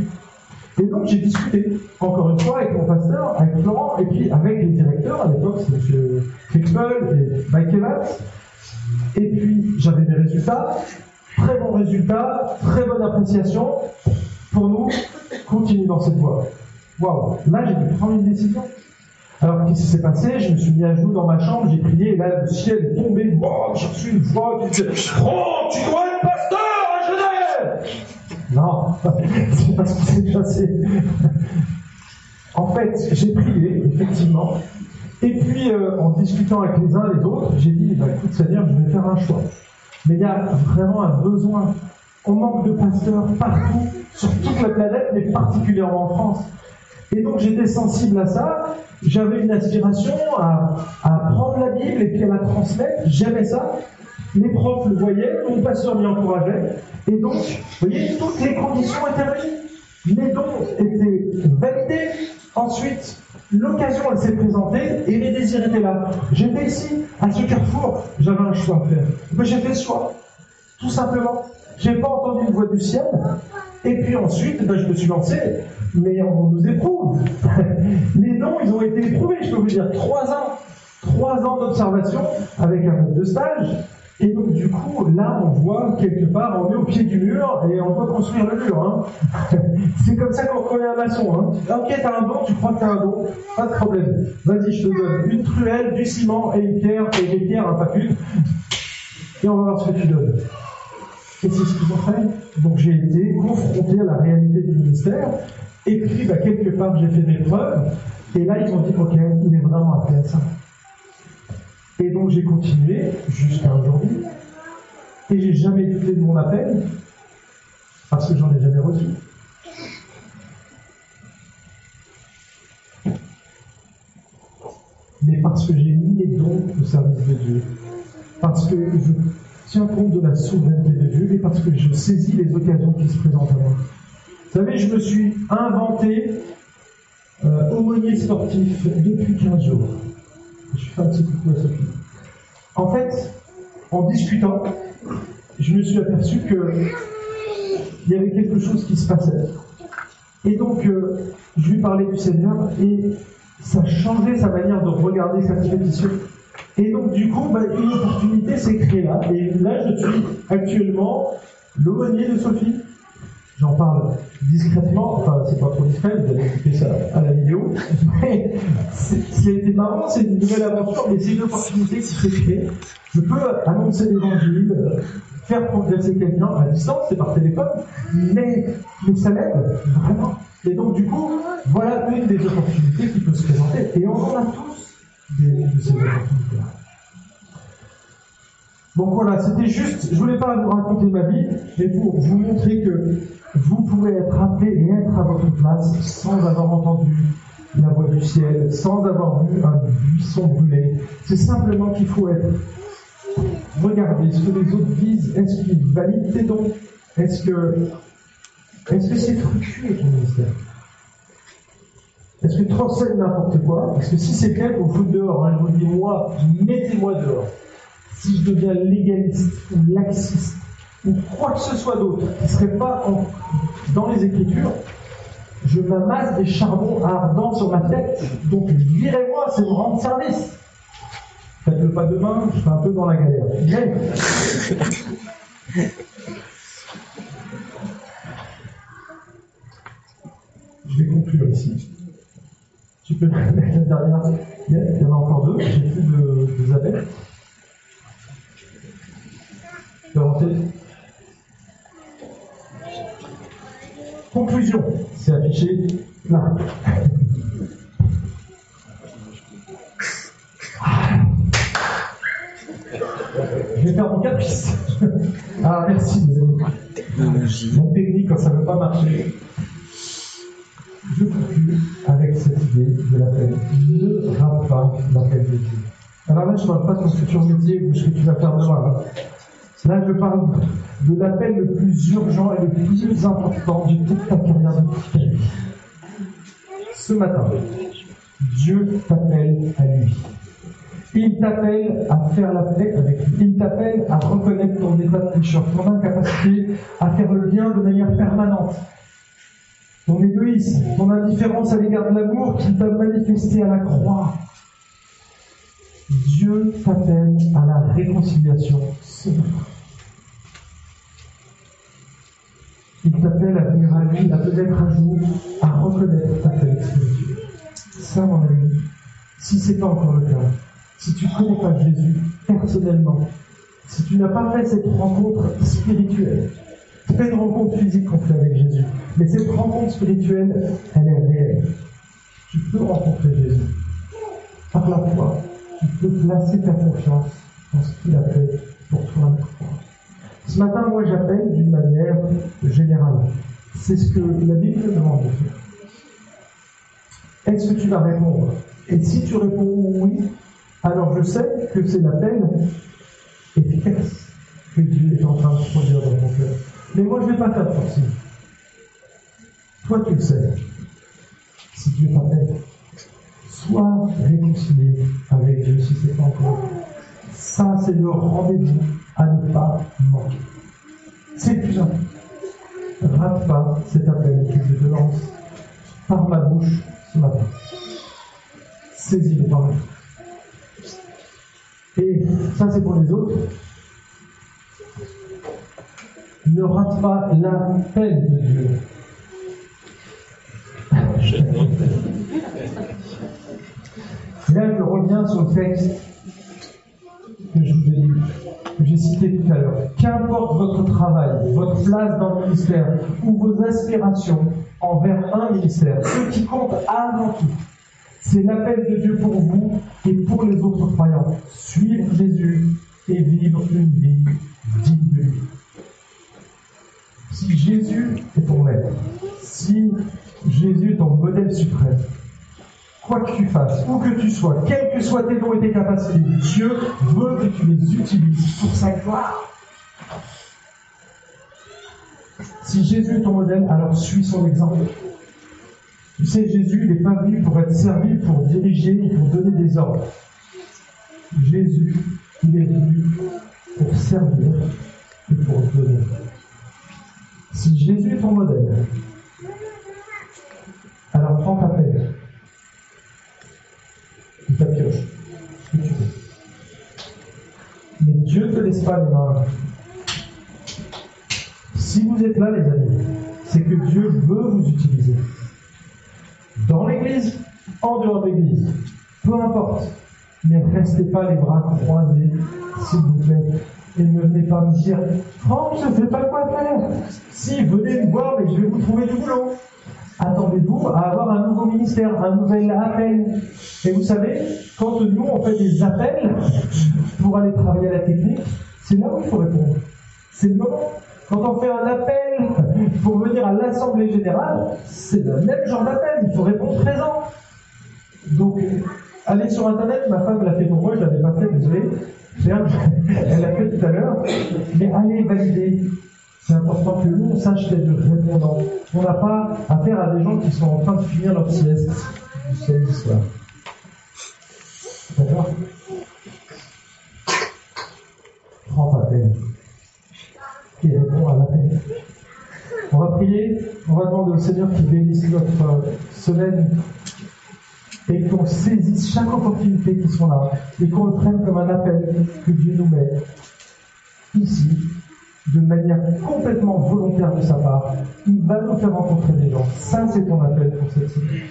Et donc j'ai discuté, encore une fois, avec mon pasteur, avec Florent, et puis avec les directeurs, à l'époque c'est M. Fitzball et Mike Evans. Et puis j'avais des résultats, Très bon résultat, très bonne appréciation. Pour nous, continuer dans cette voie. Waouh, là j'ai dû prendre une décision. Alors qu'est-ce qui s'est passé? Je me suis mis à genoux dans ma chambre, j'ai prié, et là le ciel est tombé, wow, j'ai reçu une voix qui disait Oh, tu dois être pasteur à Genève Non, (laughs) c'est pas ce qui s'est passé. en fait, j'ai prié, effectivement, et puis euh, en discutant avec les uns et les autres, j'ai dit bah, écoute Seigneur, je vais faire un choix. Mais il y a vraiment un besoin. On manque de pasteurs partout, sur toute la planète, mais particulièrement en France. Et donc j'étais sensible à ça. J'avais une aspiration à, prendre la Bible et puis à la transmettre. J'aimais ça. Les profs le voyaient, mon pasteur m'y encourageait. Et donc, vous voyez, toutes les conditions étaient réunies. Les dons étaient validés. Ensuite, L'occasion, elle s'est présentée et les désirs étaient là. J'étais ici, à ce carrefour, j'avais un choix à faire. Mais j'ai fait ce choix, tout simplement. J'ai pas entendu une voix du ciel. Et puis ensuite, ben, je me suis lancé, mais on nous éprouve. (laughs) Les dons, ils ont été éprouvés, je peux vous dire. Trois ans, trois ans d'observation avec un groupe de stage. Et donc, du coup, là, on voit quelque part, on est au pied du mur et on doit construire le mur. Hein. (laughs) C'est comme ça qu'on connaît un maçon. Hein. Ok, t'as un don, tu crois que t'as un don, pas de problème. Vas-y, je te donne une truelle, du ciment et une pierre, et des pierres, un pas. Et on va voir ce que tu donnes. Et c'est ce qu'ils ont fait. Donc, j'ai été confronté à la réalité du ministère. Et puis, bah, quelque part, j'ai fait mes preuves. Et là, ils ont dit, ok, il est vraiment à ça. Et donc j'ai continué jusqu'à aujourd'hui. Et j'ai jamais douté de mon appel, parce que j'en ai jamais reçu. Mais parce que j'ai mis les dons au service de Dieu. Parce que je tiens compte de la souveraineté de Dieu et parce que je saisis les occasions qui se présentent à moi. Vous savez, je me suis inventé euh, aumônier sportif depuis 15 jours. Je fais un petit coucou à Sophie. En fait, en discutant, je me suis aperçu que il y avait quelque chose qui se passait. Et donc, euh, je lui parlais du Seigneur et ça changeait sa manière de regarder sa compétition. Et donc, du coup, bah, une opportunité s'est créée là. Et là, je suis actuellement l'aumônier de Sophie. J'en parle discrètement, enfin, c'est pas trop discret, vous allez écouter ça à la vidéo. Mais c'est marrant, c'est une nouvelle aventure, mais c'est une opportunité qui s'est créée. Je peux annoncer l'évangile, faire progresser quelqu'un à distance, c'est par téléphone, mais, mais ça l'aide, vraiment. Et donc, du coup, voilà une des opportunités qui peut se présenter. Et on en a tous de ces opportunités-là. Donc voilà, c'était juste, je voulais pas vous raconter ma vie, mais pour vous montrer que vous pouvez être appelé et être à votre place sans avoir entendu la voix du ciel, sans avoir vu un buisson brûlé. C'est simplement qu'il faut être regardez ce que les autres disent. Est-ce qu'ils valident tes dons Est-ce que c'est fructueux ton ministère? Est-ce que tu enseignes n'importe quoi? Parce que si c'est clair, vous fout dehors. Hein, vous dis, moi, mettez-moi dehors. Si je deviens légaliste ou laxiste ou quoi que ce soit d'autre qui ne serait pas dans les Écritures, je m'amasse des charbons ardents sur ma tête. Donc virez-moi, c'est me rendre service. Faites-le pas demain, je suis un peu dans la galère. Je vais conclure ici. Tu peux mettre la dernière. Il y en a encore deux. J'ai plus de, de peux Conclusion. C'est affiché là. Je vais faire mon caprice. Ah, merci, mes amis. Mon technique, quand ça ne veut pas marcher. Je conclue avec cette idée de l'appel. Ne rate pas l'appel de Dieu. Alors là, je ne parle pas de ton futur métier ou ce que tu vas faire demain. Là, je parle de l'appel le plus urgent et le plus important de toute ta carrière de vie. Ce matin, Dieu t'appelle à lui. Il t'appelle à faire la paix avec lui. Il t'appelle à reconnaître ton état de pécheur, ton incapacité à faire le lien de manière permanente. Ton égoïsme, ton indifférence à l'égard de l'amour qu'il t'a manifesté à la croix. Dieu t'appelle à la réconciliation ce Il t'appelle à venir à lui, à mettre à jour, à reconnaître ta spirituelle. Ça, mon ami, si c'est pas encore le cas, si tu connais pas Jésus personnellement, si tu n'as pas fait cette rencontre spirituelle, pas une rencontre physique qu'on fait avec Jésus, mais cette rencontre spirituelle, elle est réelle. Tu peux rencontrer Jésus. Par la foi, tu peux placer ta confiance dans ce qu'il a fait pour toi. Ce matin, moi, j'appelle d'une manière générale. C'est ce que la Bible demande de faire. Est-ce que tu vas répondre? Et si tu réponds oui, alors je sais que c'est la peine efficace (laughs) que Dieu est en train de produire dans ton cœur? Mais moi, je ne vais pas faire forcing. Toi, tu le sais. Si Dieu t'appelle, sois réconcilié avec Dieu si ce n'est pas encore. Ça, c'est le rendez-vous à ne pas manquer. C'est plus important. Rate pas cet appel que je te lance par ma bouche ce matin. Saisis-le par la et ça, c'est pour les autres. Ne rate pas l'appel de Dieu. Là, je reviens sur le texte que je vous ai lu, que j'ai cité tout à l'heure. Qu'importe votre travail, votre place dans le ministère ou vos aspirations envers un ministère, ce qui compte avant tout, c'est l'appel de Dieu pour vous et pour les autres croyants. Suivre Jésus et vivre une vie digne de lui. Si Jésus est ton maître, si Jésus est ton modèle suprême, quoi que tu fasses, où que tu sois, quels que soient tes dons et tes capacités, Dieu veut que tu les utilises pour sa gloire. Si Jésus est ton modèle, alors suis son exemple. Tu sais, Jésus, n'est pas venu pour être servi, pour diriger ou pour donner des ordres. Jésus, il est venu pour servir et pour donner. Si Jésus est ton modèle, alors prends ta paix pioche, ce que tu veux. baisse pas les mains. Si vous êtes là, les amis, c'est que Dieu veut vous utiliser. Dans l'église, en dehors de l'église, peu importe. Mais restez pas les bras croisés, s'il vous plaît. Et ne venez pas me dire, Franck, je ne sais pas quoi faire. Si, venez me voir, mais je vais vous trouver du boulot. Attendez-vous à avoir un nouveau ministère, un nouvel appel. Et vous savez, quand nous on fait des appels pour aller travailler à la technique, c'est là où il faut répondre. C'est le moment. Quand on fait un appel pour venir à l'Assemblée Générale, c'est le même genre d'appel, il faut répondre présent. Donc, allez sur Internet, ma femme l'a fait pour moi, je ne l'avais pas fait, désolé. Elle l'a fait tout à l'heure. Mais allez valider. C'est important que nous, on sache être répondant. On n'a pas affaire à des gens qui sont en train de finir leur sieste du soir. D'accord Prends ta peine. Et réponds à l'appel. On va prier, on va demander au Seigneur qui bénisse notre semaine et qu'on saisisse chaque opportunité qui sont là et qu'on le prenne comme un appel que Dieu nous met ici de manière complètement volontaire de sa part. Il va nous faire rencontrer des gens. Ça, c'est ton appel pour cette semaine.